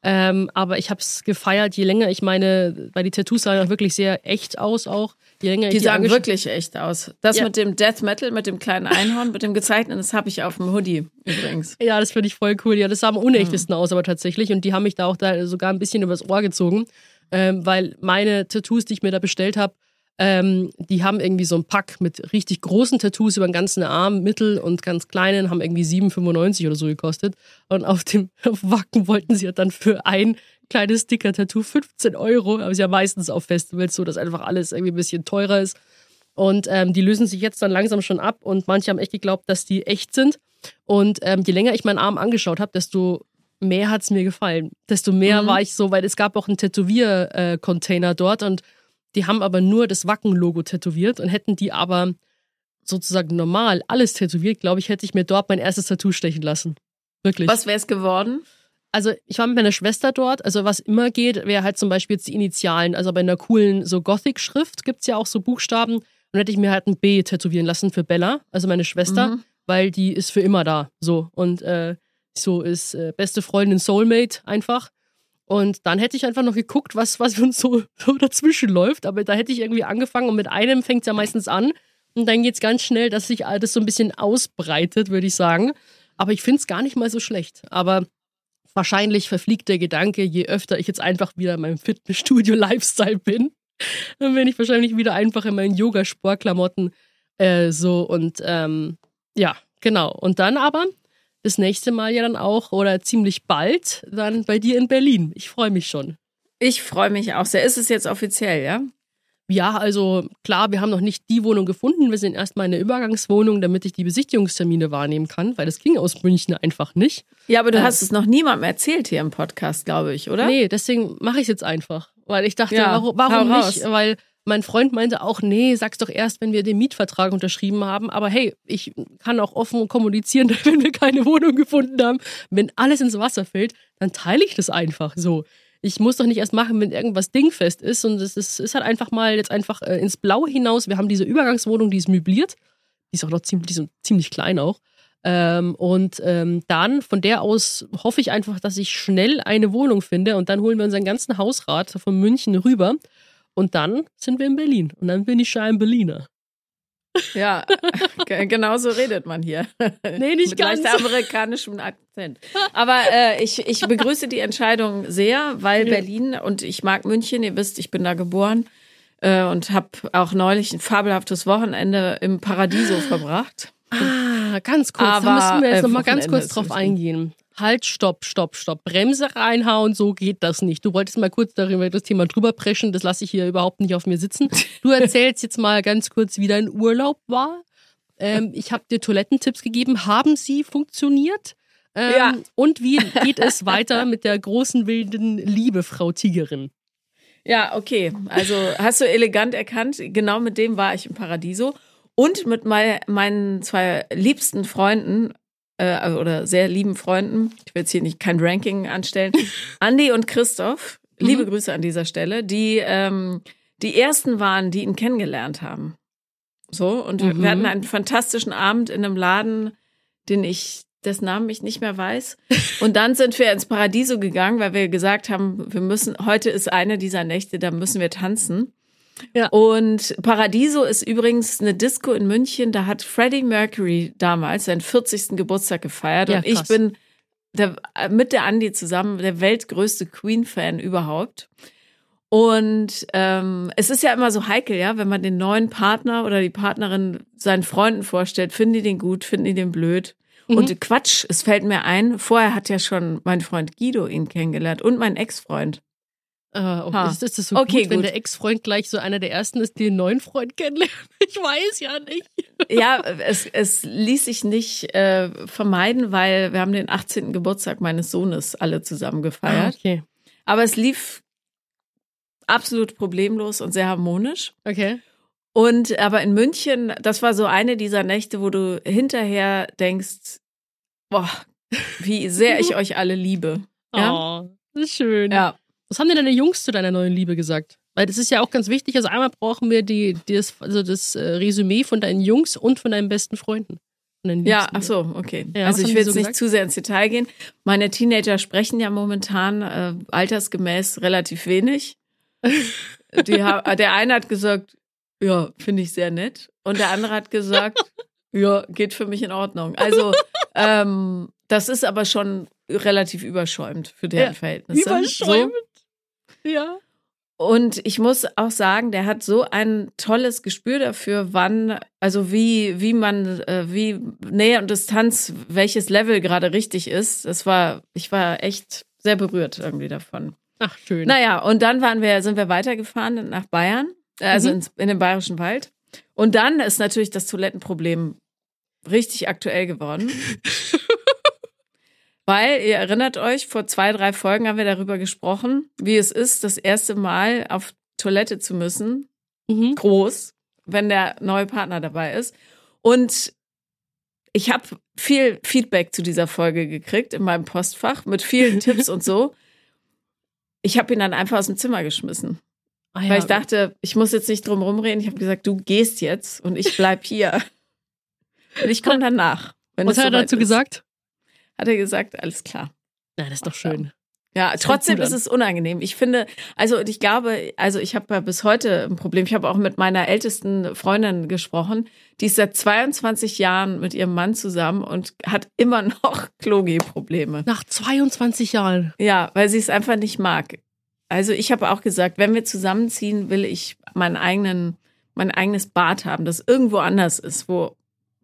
Ähm, aber ich habe es gefeiert, je länger ich meine, weil die Tattoos sahen auch wirklich sehr echt aus auch. Je länger die ich sahen wirklich echt aus. Das ja. mit dem Death Metal, mit dem kleinen Einhorn, mit dem gezeichneten, das habe ich auf dem Hoodie übrigens. Ja, das finde ich voll cool. Ja, das sah am unechtesten mhm. aus, aber tatsächlich. Und die haben mich da auch da sogar ein bisschen übers Ohr gezogen, ähm, weil meine Tattoos, die ich mir da bestellt habe, ähm, die haben irgendwie so ein Pack mit richtig großen Tattoos über den ganzen Arm, mittel und ganz kleinen, haben irgendwie 7,95 oder so gekostet. Und auf dem Wacken wollten sie dann für ein kleines Sticker-Tattoo 15 Euro. Aber ist ja meistens auf Festivals so, dass einfach alles irgendwie ein bisschen teurer ist. Und ähm, die lösen sich jetzt dann langsam schon ab und manche haben echt geglaubt, dass die echt sind. Und ähm, je länger ich meinen Arm angeschaut habe, desto mehr hat es mir gefallen. Desto mehr mhm. war ich so, weil es gab auch einen Tätowier-Container äh, dort und die haben aber nur das Wacken-Logo tätowiert und hätten die aber sozusagen normal alles tätowiert, glaube ich, hätte ich mir dort mein erstes Tattoo stechen lassen. Wirklich. Was wäre es geworden? Also ich war mit meiner Schwester dort, also was immer geht, wäre halt zum Beispiel jetzt die Initialen. Also bei einer coolen so Gothic-Schrift gibt es ja auch so Buchstaben. Und hätte ich mir halt ein B tätowieren lassen für Bella, also meine Schwester, mhm. weil die ist für immer da. So. Und äh, so ist äh, beste Freundin Soulmate einfach. Und dann hätte ich einfach noch geguckt, was, was uns so, so dazwischen läuft. Aber da hätte ich irgendwie angefangen und mit einem fängt es ja meistens an. Und dann geht es ganz schnell, dass sich alles so ein bisschen ausbreitet, würde ich sagen. Aber ich finde es gar nicht mal so schlecht. Aber wahrscheinlich verfliegt der Gedanke, je öfter ich jetzt einfach wieder in meinem Fitnessstudio-Lifestyle bin, dann bin ich wahrscheinlich wieder einfach in meinen Yoga-Sportklamotten äh, so und ähm, ja, genau. Und dann aber das nächste Mal ja dann auch oder ziemlich bald dann bei dir in Berlin. Ich freue mich schon. Ich freue mich auch sehr. Ist es jetzt offiziell, ja? Ja, also klar, wir haben noch nicht die Wohnung gefunden. Wir sind erstmal in der Übergangswohnung, damit ich die Besichtigungstermine wahrnehmen kann, weil das ging aus München einfach nicht. Ja, aber du äh, hast es noch niemandem erzählt hier im Podcast, glaube ich, oder? Nee, deswegen mache ich es jetzt einfach. Weil ich dachte, ja, warum, warum nicht? Weil mein Freund meinte auch, nee, sag's doch erst, wenn wir den Mietvertrag unterschrieben haben. Aber hey, ich kann auch offen kommunizieren, wenn wir keine Wohnung gefunden haben. Wenn alles ins Wasser fällt, dann teile ich das einfach so. Ich muss doch nicht erst machen, wenn irgendwas dingfest ist. Und es ist, ist halt einfach mal jetzt einfach äh, ins Blaue hinaus. Wir haben diese Übergangswohnung, die ist möbliert. Die ist auch noch ziemlich, die ist ziemlich klein auch. Ähm, und ähm, dann von der aus hoffe ich einfach, dass ich schnell eine Wohnung finde und dann holen wir unseren ganzen Hausrat von München rüber und dann sind wir in Berlin. Und dann bin ich schon ein Berliner. Ja, genau so redet man hier. Nee, nicht Mit ganz. leicht amerikanischem Akzent. Aber äh, ich, ich begrüße die Entscheidung sehr, weil Ja. Berlin und ich mag München, ihr wisst, ich bin da geboren äh, und habe auch neulich ein fabelhaftes Wochenende im Paradiso verbracht. Ah, ganz kurz, da Aber, müssen wir jetzt äh, noch mal ganz kurz drauf eingehen. Halt, stopp, stopp, stopp. Bremse reinhauen, so geht das nicht. Du wolltest mal kurz darüber das Thema drüber preschen, das lasse ich hier überhaupt nicht auf mir sitzen. Du erzählst jetzt mal ganz kurz, wie dein Urlaub war. Ähm, ich habe dir Toilettentipps gegeben. Haben sie funktioniert? Ähm, Ja. Und wie geht es weiter mit der großen wilden Liebe, Frau Tigerin? Ja, okay. Also hast du elegant erkannt, genau mit dem war ich im Paradiso. Und mit mei- meinen zwei liebsten Freunden, äh, oder sehr lieben Freunden, ich will jetzt hier nicht kein Ranking anstellen, Andi und Christoph, liebe Grüße an dieser Stelle, die ähm, die ersten waren, die ihn kennengelernt haben. So, und wir- Mhm. wir hatten einen fantastischen Abend in einem Laden, den ich, dessen Namen ich nicht mehr weiß. Und dann sind wir ins Paradiso gegangen, weil wir gesagt haben, wir müssen, heute ist eine dieser Nächte, da müssen wir tanzen. Ja. Und Paradiso ist übrigens eine Disco in München, da hat Freddie Mercury damals seinen 40. Geburtstag gefeiert Ja, und ich bin der, mit der Andi zusammen der weltgrößte Queen-Fan überhaupt. Und ähm, es ist ja immer so heikel, ja, wenn man den neuen Partner oder die Partnerin seinen Freunden vorstellt, finden die den gut, finden die den blöd. Mhm. Und Quatsch, es fällt mir ein, vorher hat ja schon mein Freund Guido ihn kennengelernt und mein Ex-Freund. Okay. Ha. ist, ist das so Okay, gut, wenn gut. der Ex-Freund gleich so einer der ersten ist, die einen neuen Freund kennenlernt? Ich weiß ja nicht. Ja, es, es ließ sich nicht äh, vermeiden, weil wir haben den 18. Geburtstag meines Sohnes alle zusammen gefeiert. Ah, okay. Aber es lief absolut problemlos und sehr harmonisch. Okay. Und aber in München, das war so eine dieser Nächte, wo du hinterher denkst, boah, wie sehr ich euch alle liebe. Ja, Oh, das ist schön. ja. Was haben denn deine Jungs zu deiner neuen Liebe gesagt? Weil das ist ja auch ganz wichtig. Also einmal brauchen wir die, die das, also das äh, Resümee von deinen Jungs und von deinen besten Freunden. Ja, ach so, okay. Ja, also ich will jetzt so nicht zu sehr ins Detail gehen. Meine Teenager sprechen ja momentan äh, altersgemäß relativ wenig. Ha der eine hat gesagt, ja, finde ich sehr nett. Und der andere hat gesagt, ja, geht für mich in Ordnung. Also ähm, das ist aber schon relativ überschäumt für deren Ja, Verhältnisse. Überschäumend. So. Ja. Und ich muss auch sagen, der hat so ein tolles Gespür dafür, wann, also wie, wie man, äh, wie Nähe und Distanz, welches Level gerade richtig ist. Das war, ich war echt sehr berührt irgendwie davon. Ach, schön. Naja, und dann waren wir, sind wir weitergefahren nach Bayern, äh, also Mhm. ins, in den Bayerischen Wald. Und dann ist natürlich das Toilettenproblem richtig aktuell geworden. Weil, ihr erinnert euch, vor zwei, drei Folgen haben wir darüber gesprochen, wie es ist, das erste Mal auf Toilette zu müssen, Mhm. groß, wenn der neue Partner dabei ist. Und ich habe viel Feedback zu dieser Folge gekriegt in meinem Postfach mit vielen Tipps und so. Ich habe ihn dann einfach aus dem Zimmer geschmissen, Ah, ja. weil ich dachte, ich muss jetzt nicht drum rumreden. Ich habe gesagt, du gehst jetzt und ich bleib hier. Und ich komme danach. Wenn Was hat er dazu ist. gesagt? Hat er gesagt, alles klar. Na, das ist doch schön. Ja, hört trotzdem ist es unangenehm. Ich finde, also und ich glaube, also ich habe ja bis heute ein Problem. Ich habe auch mit meiner ältesten Freundin gesprochen. Die ist seit 22 Jahren mit ihrem Mann zusammen und hat immer noch Klogi-Probleme. Nach 22 Jahren. Ja, weil sie es einfach nicht mag. Also ich habe auch gesagt, wenn wir zusammenziehen, will ich meinen eigenen, mein eigenes Bad haben, das irgendwo anders ist, wo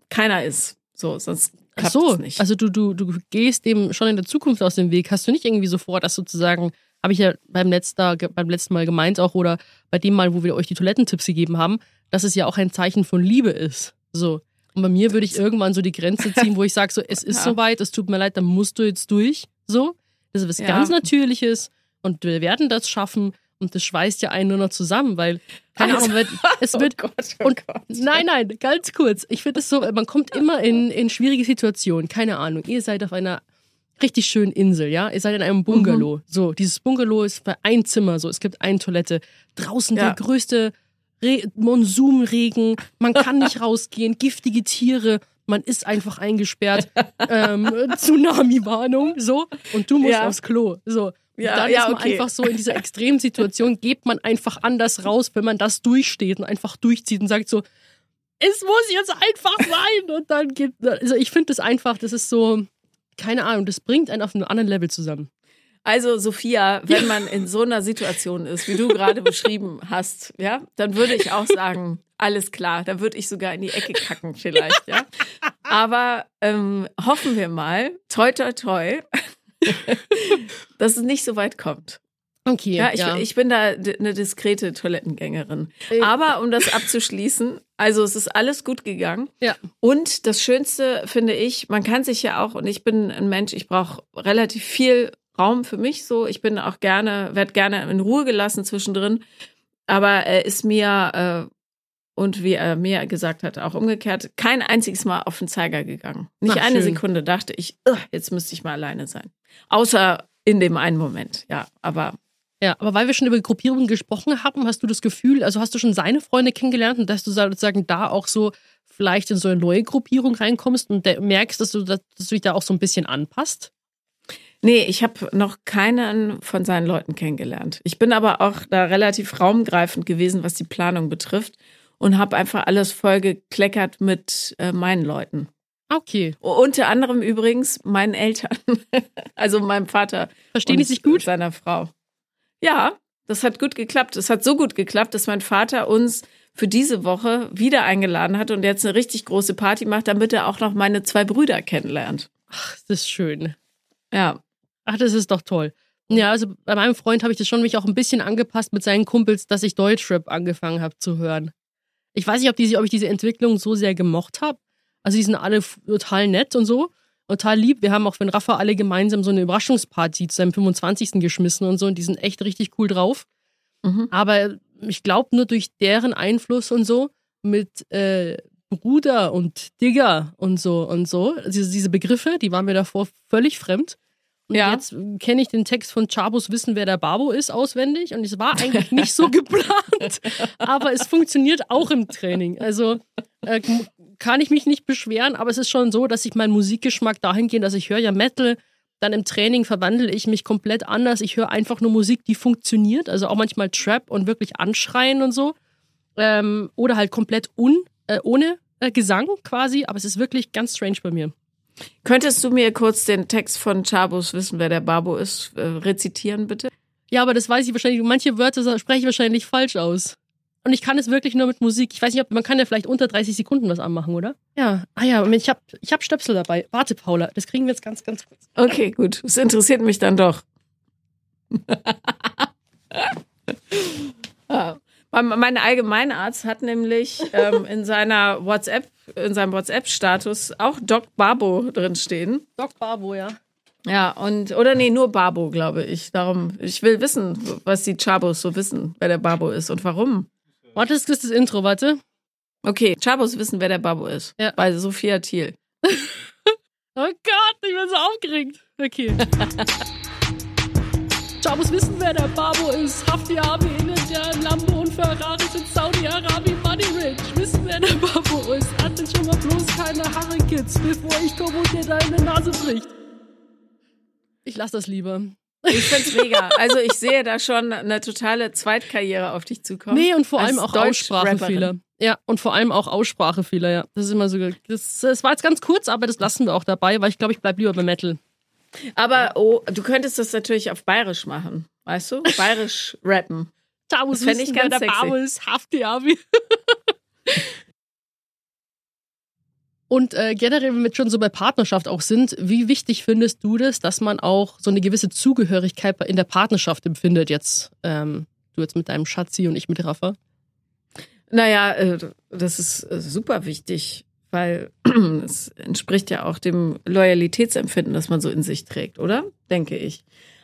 keiner ist. So, sonst klappt so, nicht. also du, du, du gehst dem schon in der Zukunft aus dem Weg. Hast du nicht irgendwie so vor, dass sozusagen, habe ich ja beim, letzter, beim letzten Mal gemeint auch, oder bei dem Mal, wo wir euch die Toilettentipps gegeben haben, dass es ja auch ein Zeichen von Liebe ist. So. Und bei mir würde ich irgendwann so die Grenze ziehen, wo ich sage, so, es ist Ja. soweit, es tut mir leid, dann musst du jetzt durch. So. Das ist was Ja. ganz Natürliches und wir werden das schaffen. Und das schweißt ja einen nur noch zusammen, weil, keine Also- Ahnung, wird, es wird, oh Gott, oh und Gott. nein, nein, ganz kurz. Ich finde es so, man kommt immer in, in schwierige Situationen. Keine Ahnung. Ihr seid auf einer richtig schönen Insel, ja? Ihr seid in einem Bungalow. Mhm. So, dieses Bungalow ist bei ein Zimmer, so. Es gibt eine Toilette. Draußen Ja. der größte Re Monsunregen. Man kann nicht rausgehen. Giftige Tiere. Man ist einfach eingesperrt. ähm, Tsunami-Warnung, so. Und du musst Ja. aufs Klo, so. Ja, dann ja, ist man okay. einfach so in dieser Extremsituation, geht man einfach anders raus, wenn man das durchsteht und einfach durchzieht und sagt so, es muss jetzt einfach sein. Und dann geht, also ich finde das einfach, das ist so, keine Ahnung, das bringt einen auf einem anderen Level zusammen. Also Sophia, wenn man in so einer Situation ist, wie du gerade beschrieben hast, ja, dann würde ich auch sagen, alles klar, da würde ich sogar in die Ecke kacken vielleicht, ja. Aber ähm, hoffen wir mal, toi toi toi, dass es nicht so weit kommt. Okay, Ja, ich, ich bin da eine diskrete Toilettengängerin. Äh. Aber um das abzuschließen, also es ist alles gut gegangen. Ja. Und das Schönste finde ich, man kann sich ja auch, und ich bin ein Mensch, ich brauche relativ viel Raum für mich so. Ich bin auch gerne, werde gerne in Ruhe gelassen zwischendrin. Aber er ist mir, äh, und wie er mir gesagt hat, auch umgekehrt, kein einziges Mal auf den Zeiger gegangen. Nicht Ach, eine schön. Sekunde dachte ich, "Ugh, jetzt müsste ich mal alleine sein. Außer in dem einen Moment, ja. Aber Ja, aber weil wir schon über Gruppierungen gesprochen haben, hast du das Gefühl, also hast du schon seine Freunde kennengelernt und dass du sozusagen da auch so vielleicht in so eine neue Gruppierung reinkommst und merkst, dass du, dass du dich da auch so ein bisschen anpasst? Nee, ich habe noch keinen von seinen Leuten kennengelernt. Ich bin aber auch da relativ raumgreifend gewesen, was die Planung betrifft und habe einfach alles voll gekleckert mit äh, meinen Leuten. Okay. Unter anderem übrigens meinen Eltern, also meinem Vater. Verstehen die sich gut? Seiner Frau. Ja, das hat gut geklappt. Es hat so gut geklappt, dass mein Vater uns für diese Woche wieder eingeladen hat und jetzt eine richtig große Party macht, damit er auch noch meine zwei Brüder kennenlernt. Ach, das ist schön. Ja, Ach, das ist doch toll. Ja, also bei meinem Freund habe ich das schon mich auch ein bisschen angepasst mit seinen Kumpels, dass ich Deutschrap angefangen habe zu hören. Ich weiß nicht, ob, diese, ob ich diese Entwicklung so sehr gemocht habe. Also die sind alle total nett und so, total lieb. Wir haben auch, wenn Rafa alle gemeinsam so eine Überraschungsparty zu seinem 25. geschmissen und so und die sind echt richtig cool drauf. Mhm. Aber ich glaube nur durch deren Einfluss und so mit äh, Bruder und Digger und so und so, also diese, diese Begriffe, die waren mir davor völlig fremd. Und Ja. jetzt kenne ich den Text von Chabos Wissen, wer der Babo ist, auswendig. Und es war eigentlich nicht so geplant, aber es funktioniert auch im Training. Also äh, kann ich mich nicht beschweren, aber es ist schon so, dass ich meinen Musikgeschmack dahingehend, dass ich höre ja Metal, dann im Training verwandle ich mich komplett anders. Ich höre einfach nur Musik, die funktioniert, also auch manchmal Trap und wirklich anschreien und so. Ähm, oder halt komplett un, äh, ohne äh, Gesang quasi, aber es ist wirklich ganz strange bei mir. Könntest du mir kurz den Text von Chabos wissen, wer der Babo ist, äh, rezitieren, bitte? Ja, aber das weiß ich wahrscheinlich. Manche Wörter spreche ich wahrscheinlich falsch aus. Und ich kann es wirklich nur mit Musik. Ich weiß nicht, ob man kann ja vielleicht unter 30 Sekunden was anmachen, oder? Ja. Ah ja, ich habe ich hab Stöpsel dabei. Warte, Paula, das kriegen wir jetzt ganz, ganz kurz. Okay, gut. Es interessiert mich dann doch. Ah. Mein mein Allgemeinarzt hat nämlich ähm, in seiner WhatsApp, in seinem WhatsApp-Status auch Doc Babo drinstehen. Doc Babo, ja. Ja, und, oder nee, nur Babo, glaube ich. Darum, ich will wissen, was die Chabos so wissen, wer der Babo ist und warum. Warte, das ist das Intro, warte. Okay, Chabos wissen, wer der Babo ist. Ja. Bei Sophia Thiel. Oh Gott, ich bin so aufgeregt. Okay. Chabos wissen, wer der Babo ist. Hafti Abi in der Lambo und Ferraris in Saudi-Arabien, Money Rich. Wissen, wer der Babo ist. Hatte schon mal bloß keine Haare, Kids, bevor ich komme und dir deine Nase bricht. Ich lass das lieber. Ich find's mega. Also ich sehe da schon eine totale Zweitkarriere auf dich zukommen. Nee, und vor allem auch. Aussprachefehler. Ja, und vor allem auch Aussprachefehler, ja. Das ist immer so. Das, das war jetzt ganz kurz, aber das lassen wir auch dabei, weil ich glaube, ich bleib lieber bei Metal. Aber oh, du könntest das natürlich auf Bayerisch machen, weißt du? Bayerisch rappen. Da muss ich ganz der ist. Hafti Abi. Und äh, generell, wenn wir schon so bei Partnerschaft auch sind, wie wichtig findest du das, dass man auch so eine gewisse Zugehörigkeit in der Partnerschaft empfindet jetzt? Ähm, du jetzt mit deinem Schatzi und ich mit Rafa. Naja, äh, das ist äh, super wichtig, weil es entspricht ja auch dem Loyalitätsempfinden, das man so in sich trägt, oder? Denke ich.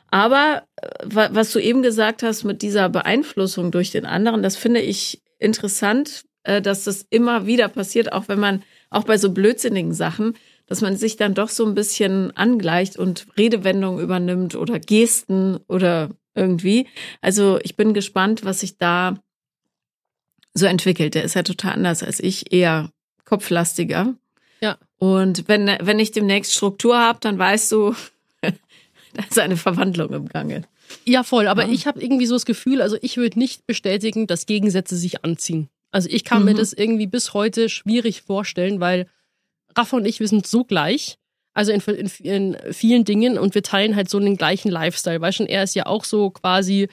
Aber äh, wa- was du eben gesagt hast mit dieser Beeinflussung durch den anderen, das finde ich interessant, äh, dass das immer wieder passiert, auch wenn man, auch bei so blödsinnigen Sachen, dass man sich dann doch so ein bisschen angleicht und Redewendungen übernimmt oder Gesten oder irgendwie. Also ich bin gespannt, was sich da so entwickelt. Der ist ja total anders als ich, eher kopflastiger. Ja. Und wenn, wenn ich demnächst Struktur habe, dann weißt du, da ist eine Verwandlung im Gange. Ja, voll. Aber Ja. ich habe irgendwie so das Gefühl, also ich würde nicht bestätigen, dass Gegensätze sich anziehen. Also ich kann mhm. mir das irgendwie bis heute schwierig vorstellen, weil Rafa und ich, wir sind so gleich. Also in, in, in vielen Dingen und wir teilen halt so den gleichen Lifestyle. Weißt du, er ist ja auch so quasi,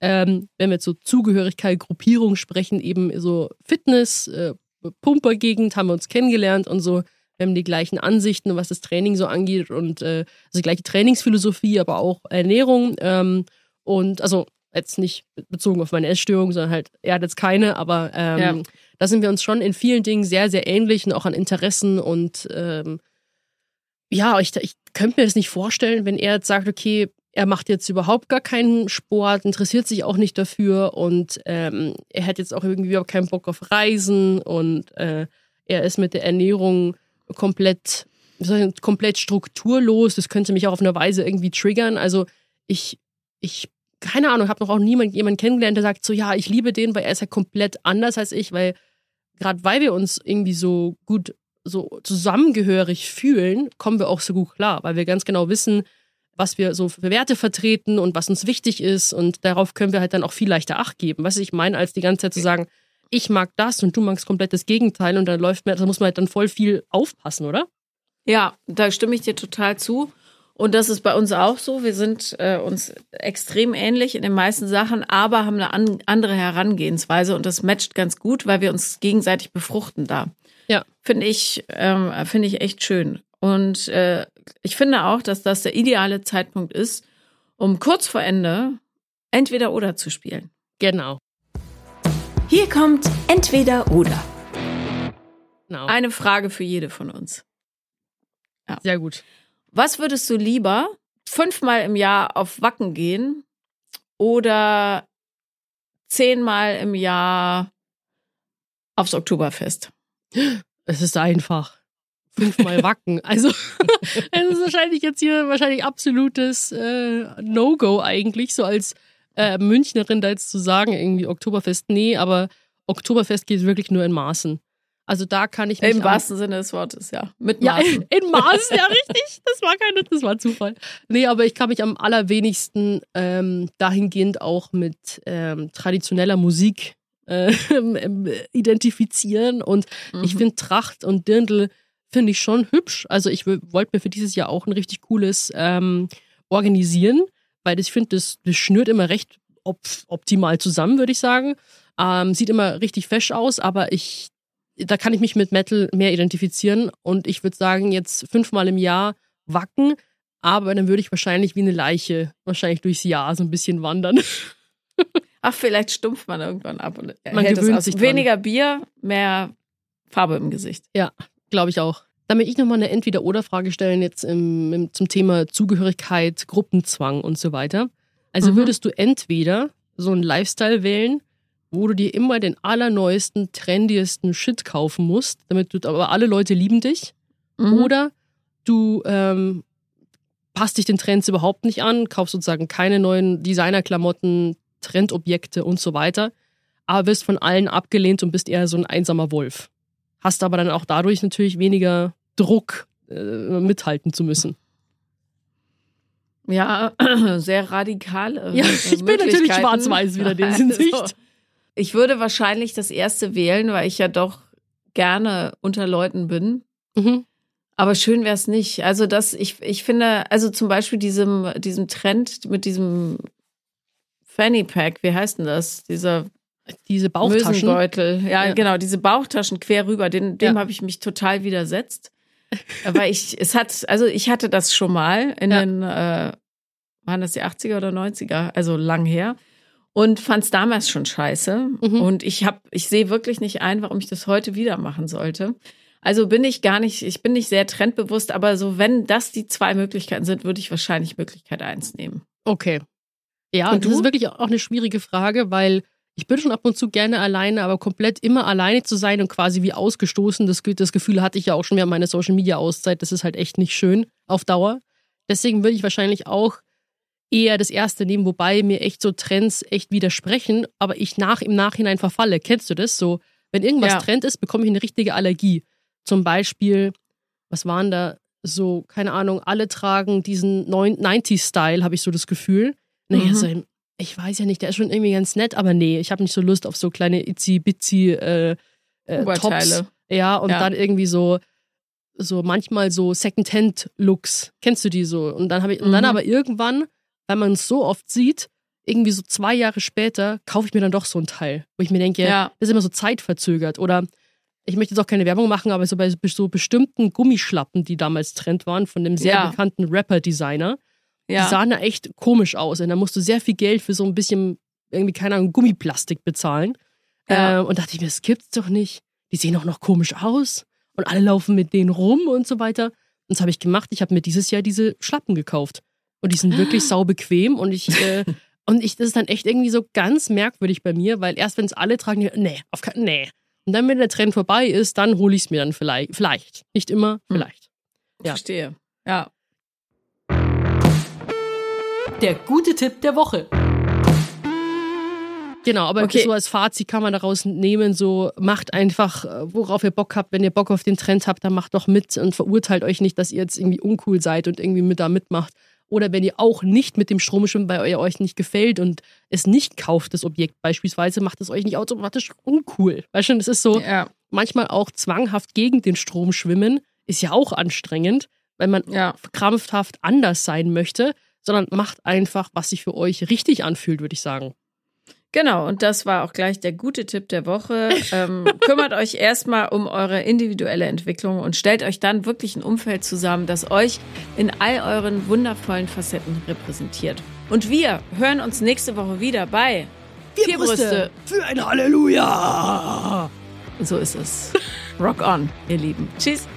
ähm, wenn wir zu Zugehörigkeit, Gruppierung sprechen, eben so Fitness, äh, Pumpergegend haben wir uns kennengelernt und so. Wir haben die gleichen Ansichten, was das Training so angeht und äh, also die gleiche Trainingsphilosophie, aber auch Ernährung. Ähm, und also jetzt nicht bezogen auf meine Essstörung, sondern halt, er hat jetzt keine, aber ähm, ja. da sind wir uns schon in vielen Dingen sehr, sehr ähnlich und auch an Interessen und ähm, ja, ich, ich könnte mir das nicht vorstellen, wenn er jetzt sagt, okay, er macht jetzt überhaupt gar keinen Sport, interessiert sich auch nicht dafür und ähm, er hat jetzt auch irgendwie überhaupt keinen Bock auf Reisen und äh, er ist mit der Ernährung komplett, komplett strukturlos. Das könnte mich auch auf eine Weise irgendwie triggern. Also ich, ich keine Ahnung, habe noch auch niemand jemanden kennengelernt, der sagt so, ja, ich liebe den, weil er ist ja komplett anders als ich, weil gerade weil wir uns irgendwie so gut so zusammengehörig fühlen, kommen wir auch so gut klar, weil wir ganz genau wissen, was wir so für Werte vertreten und was uns wichtig ist und darauf können wir halt dann auch viel leichter Acht geben. Was ich meine, als die ganze Zeit zu sagen, ich mag das und du magst komplett das Gegenteil und dann läuft mir, da muss man halt dann voll viel aufpassen, oder? Ja, da stimme ich dir total zu. Und das ist bei uns auch so. Wir sind äh, uns extrem ähnlich in den meisten Sachen, aber haben eine an, andere Herangehensweise und das matcht ganz gut, weil wir uns gegenseitig befruchten da. Ja. Finde ich, ähm, finde ich echt schön. Und äh, ich finde auch, dass das der ideale Zeitpunkt ist, um kurz vor Ende entweder oder zu spielen. Genau. Hier kommt entweder oder. Genau. Eine Frage für jede von uns. Ja. Sehr gut. Was würdest du lieber fünfmal im Jahr auf Wacken gehen oder zehnmal im Jahr aufs Oktoberfest? Es ist einfach. Fünfmal Wacken. Also, es ist wahrscheinlich jetzt hier wahrscheinlich absolutes äh, No-Go eigentlich, so als äh, Münchnerin da jetzt zu sagen, irgendwie Oktoberfest, nee, aber Oktoberfest geht wirklich nur in Maßen. Also da kann ich mich. Im wahrsten Sinne des Wortes, ja. Mit Maßen. Ja, in, in Maßen, ja, richtig. Das war keine, das war Zufall. Nee, aber ich kann mich am allerwenigsten ähm, dahingehend auch mit ähm, traditioneller Musik äh, identifizieren. Und mhm. ich finde Tracht und Dirndl finde ich schon hübsch. Also ich wollte mir für dieses Jahr auch ein richtig cooles ähm, organisieren, weil ich finde, das, das schnürt immer recht op optimal zusammen, würde ich sagen. Ähm, sieht immer richtig fesch aus, aber ich da kann ich mich mit Metal mehr identifizieren und ich würde sagen, jetzt fünfmal im Jahr wacken, aber dann würde ich wahrscheinlich wie eine Leiche wahrscheinlich durchs Jahr so ein bisschen wandern. Ach, vielleicht stumpft man irgendwann ab und man hält gewöhnt sich dran. Weniger Bier, mehr Farbe im Gesicht. Ja, glaube ich auch. Damit ich nochmal eine Entweder-Oder-Frage stellen jetzt im, im, zum Thema Zugehörigkeit, Gruppenzwang und so weiter. Also mhm. würdest du entweder so einen Lifestyle wählen, wo du dir immer den allerneuesten, trendiesten Shit kaufen musst, damit du, aber alle Leute lieben dich. Mhm. Oder du ähm, passt dich den Trends überhaupt nicht an, kaufst sozusagen keine neuen Designerklamotten, Trendobjekte und so weiter, aber wirst von allen abgelehnt und bist eher so ein einsamer Wolf. Hast aber dann auch dadurch natürlich weniger Druck, äh, mithalten zu müssen. Ja, sehr radikal. Äh, ja, ich bin natürlich schwarz-weiß wieder in der Hinsicht. Also, ich würde wahrscheinlich das erste wählen, weil ich ja doch gerne unter Leuten bin. Mhm. Aber schön wäre es nicht. Also, das, ich, ich finde, also zum Beispiel diesem, diesem Trend mit diesem Fanny Pack, wie heißt denn das? Dieser diese Bauchtaschen. Mösenbeutel. Ja, ja, genau, diese Bauchtaschen quer rüber, den, dem ja. habe ich mich total widersetzt. weil ich, es hat, also ich hatte das schon mal in ja. den, äh, waren das die 80er oder 90er, also lang her und fand es damals schon scheiße. Mhm. Und ich habe, ich sehe wirklich nicht ein, warum ich das heute wieder machen sollte. Also bin ich gar nicht, ich bin nicht sehr trendbewusst, aber so, wenn das die zwei Möglichkeiten sind, würde ich wahrscheinlich Möglichkeit eins nehmen. Okay. Ja, und das ist wirklich auch eine schwierige Frage, weil ich bin schon ab und zu gerne alleine, aber komplett immer alleine zu sein und quasi wie ausgestoßen, das, das Gefühl hatte ich ja auch schon während meiner Social Media Auszeit, das ist halt echt nicht schön auf Dauer. Deswegen würde ich wahrscheinlich auch eher das erste nehmen, wobei mir echt so Trends echt widersprechen, aber ich nach im Nachhinein verfalle. Kennst du das? So, wenn irgendwas ja. Trend ist, bekomme ich eine richtige Allergie. Zum Beispiel, was waren da so, keine Ahnung, alle tragen diesen 90s-Style, habe ich so das Gefühl. Naja, mhm. so, ich weiß ja nicht, der ist schon irgendwie ganz nett, aber nee, ich habe nicht so Lust auf so kleine itzy-bitsy äh, äh, Tops. Ja, und Ja. dann irgendwie so, so manchmal so Second-Hand-Looks. Kennst du die so? Und dann habe ich, und dann Mhm. aber irgendwann, weil man es so oft sieht, irgendwie so zwei Jahre später, kaufe ich mir dann doch so ein Teil, wo ich mir denke, Ja. das ist immer so zeitverzögert. Oder ich möchte jetzt auch keine Werbung machen, aber so bei so bestimmten Gummischlappen, die damals Trend waren, von dem sehr Ja. bekannten Rapper-Designer, die Ja. sahen da echt komisch aus. Und da musst du sehr viel Geld für so ein bisschen, irgendwie, keine Ahnung, Gummiplastik bezahlen. Ja. Äh, und dachte ich mir, das gibt's doch nicht. Die sehen auch noch komisch aus. Und alle laufen mit denen rum und so weiter. Und das habe ich gemacht. Ich habe mir dieses Jahr diese Schlappen gekauft. Und die sind wirklich sau bequem. Und ich, äh, und ich, das ist dann echt irgendwie so ganz merkwürdig bei mir, weil erst wenn es alle tragen, die- nee, auf keinen, nee. Und dann, wenn der Trend vorbei ist, dann hole ich es mir dann vielleicht. Vielleicht. Nicht immer, Hm. vielleicht. ja. Verstehe. Ja. Der gute Tipp der Woche. Genau, aber Okay. so als Fazit kann man daraus nehmen, so macht einfach, äh, worauf ihr Bock habt. Wenn ihr Bock auf den Trend habt, dann macht doch mit und verurteilt euch nicht, dass ihr jetzt irgendwie uncool seid und irgendwie mit da mitmacht. Oder wenn ihr auch nicht mit dem Strom schwimmt, weil er euch nicht gefällt und es nicht kauft, das Objekt beispielsweise, macht es euch nicht automatisch uncool. Weißt du, es ist so Ja. manchmal auch zwanghaft gegen den Strom schwimmen, ist ja auch anstrengend, weil man Ja. krampfhaft anders sein möchte, sondern macht einfach, was sich für euch richtig anfühlt, würde ich sagen. Genau, und das war auch gleich der gute Tipp der Woche. Ähm, kümmert euch erstmal um eure individuelle Entwicklung und stellt euch dann wirklich ein Umfeld zusammen, das euch in all euren wundervollen Facetten repräsentiert. Und wir hören uns nächste Woche wieder bei Vier Brüste. für ein Halleluja! So ist es. Rock on, ihr Lieben. Tschüss.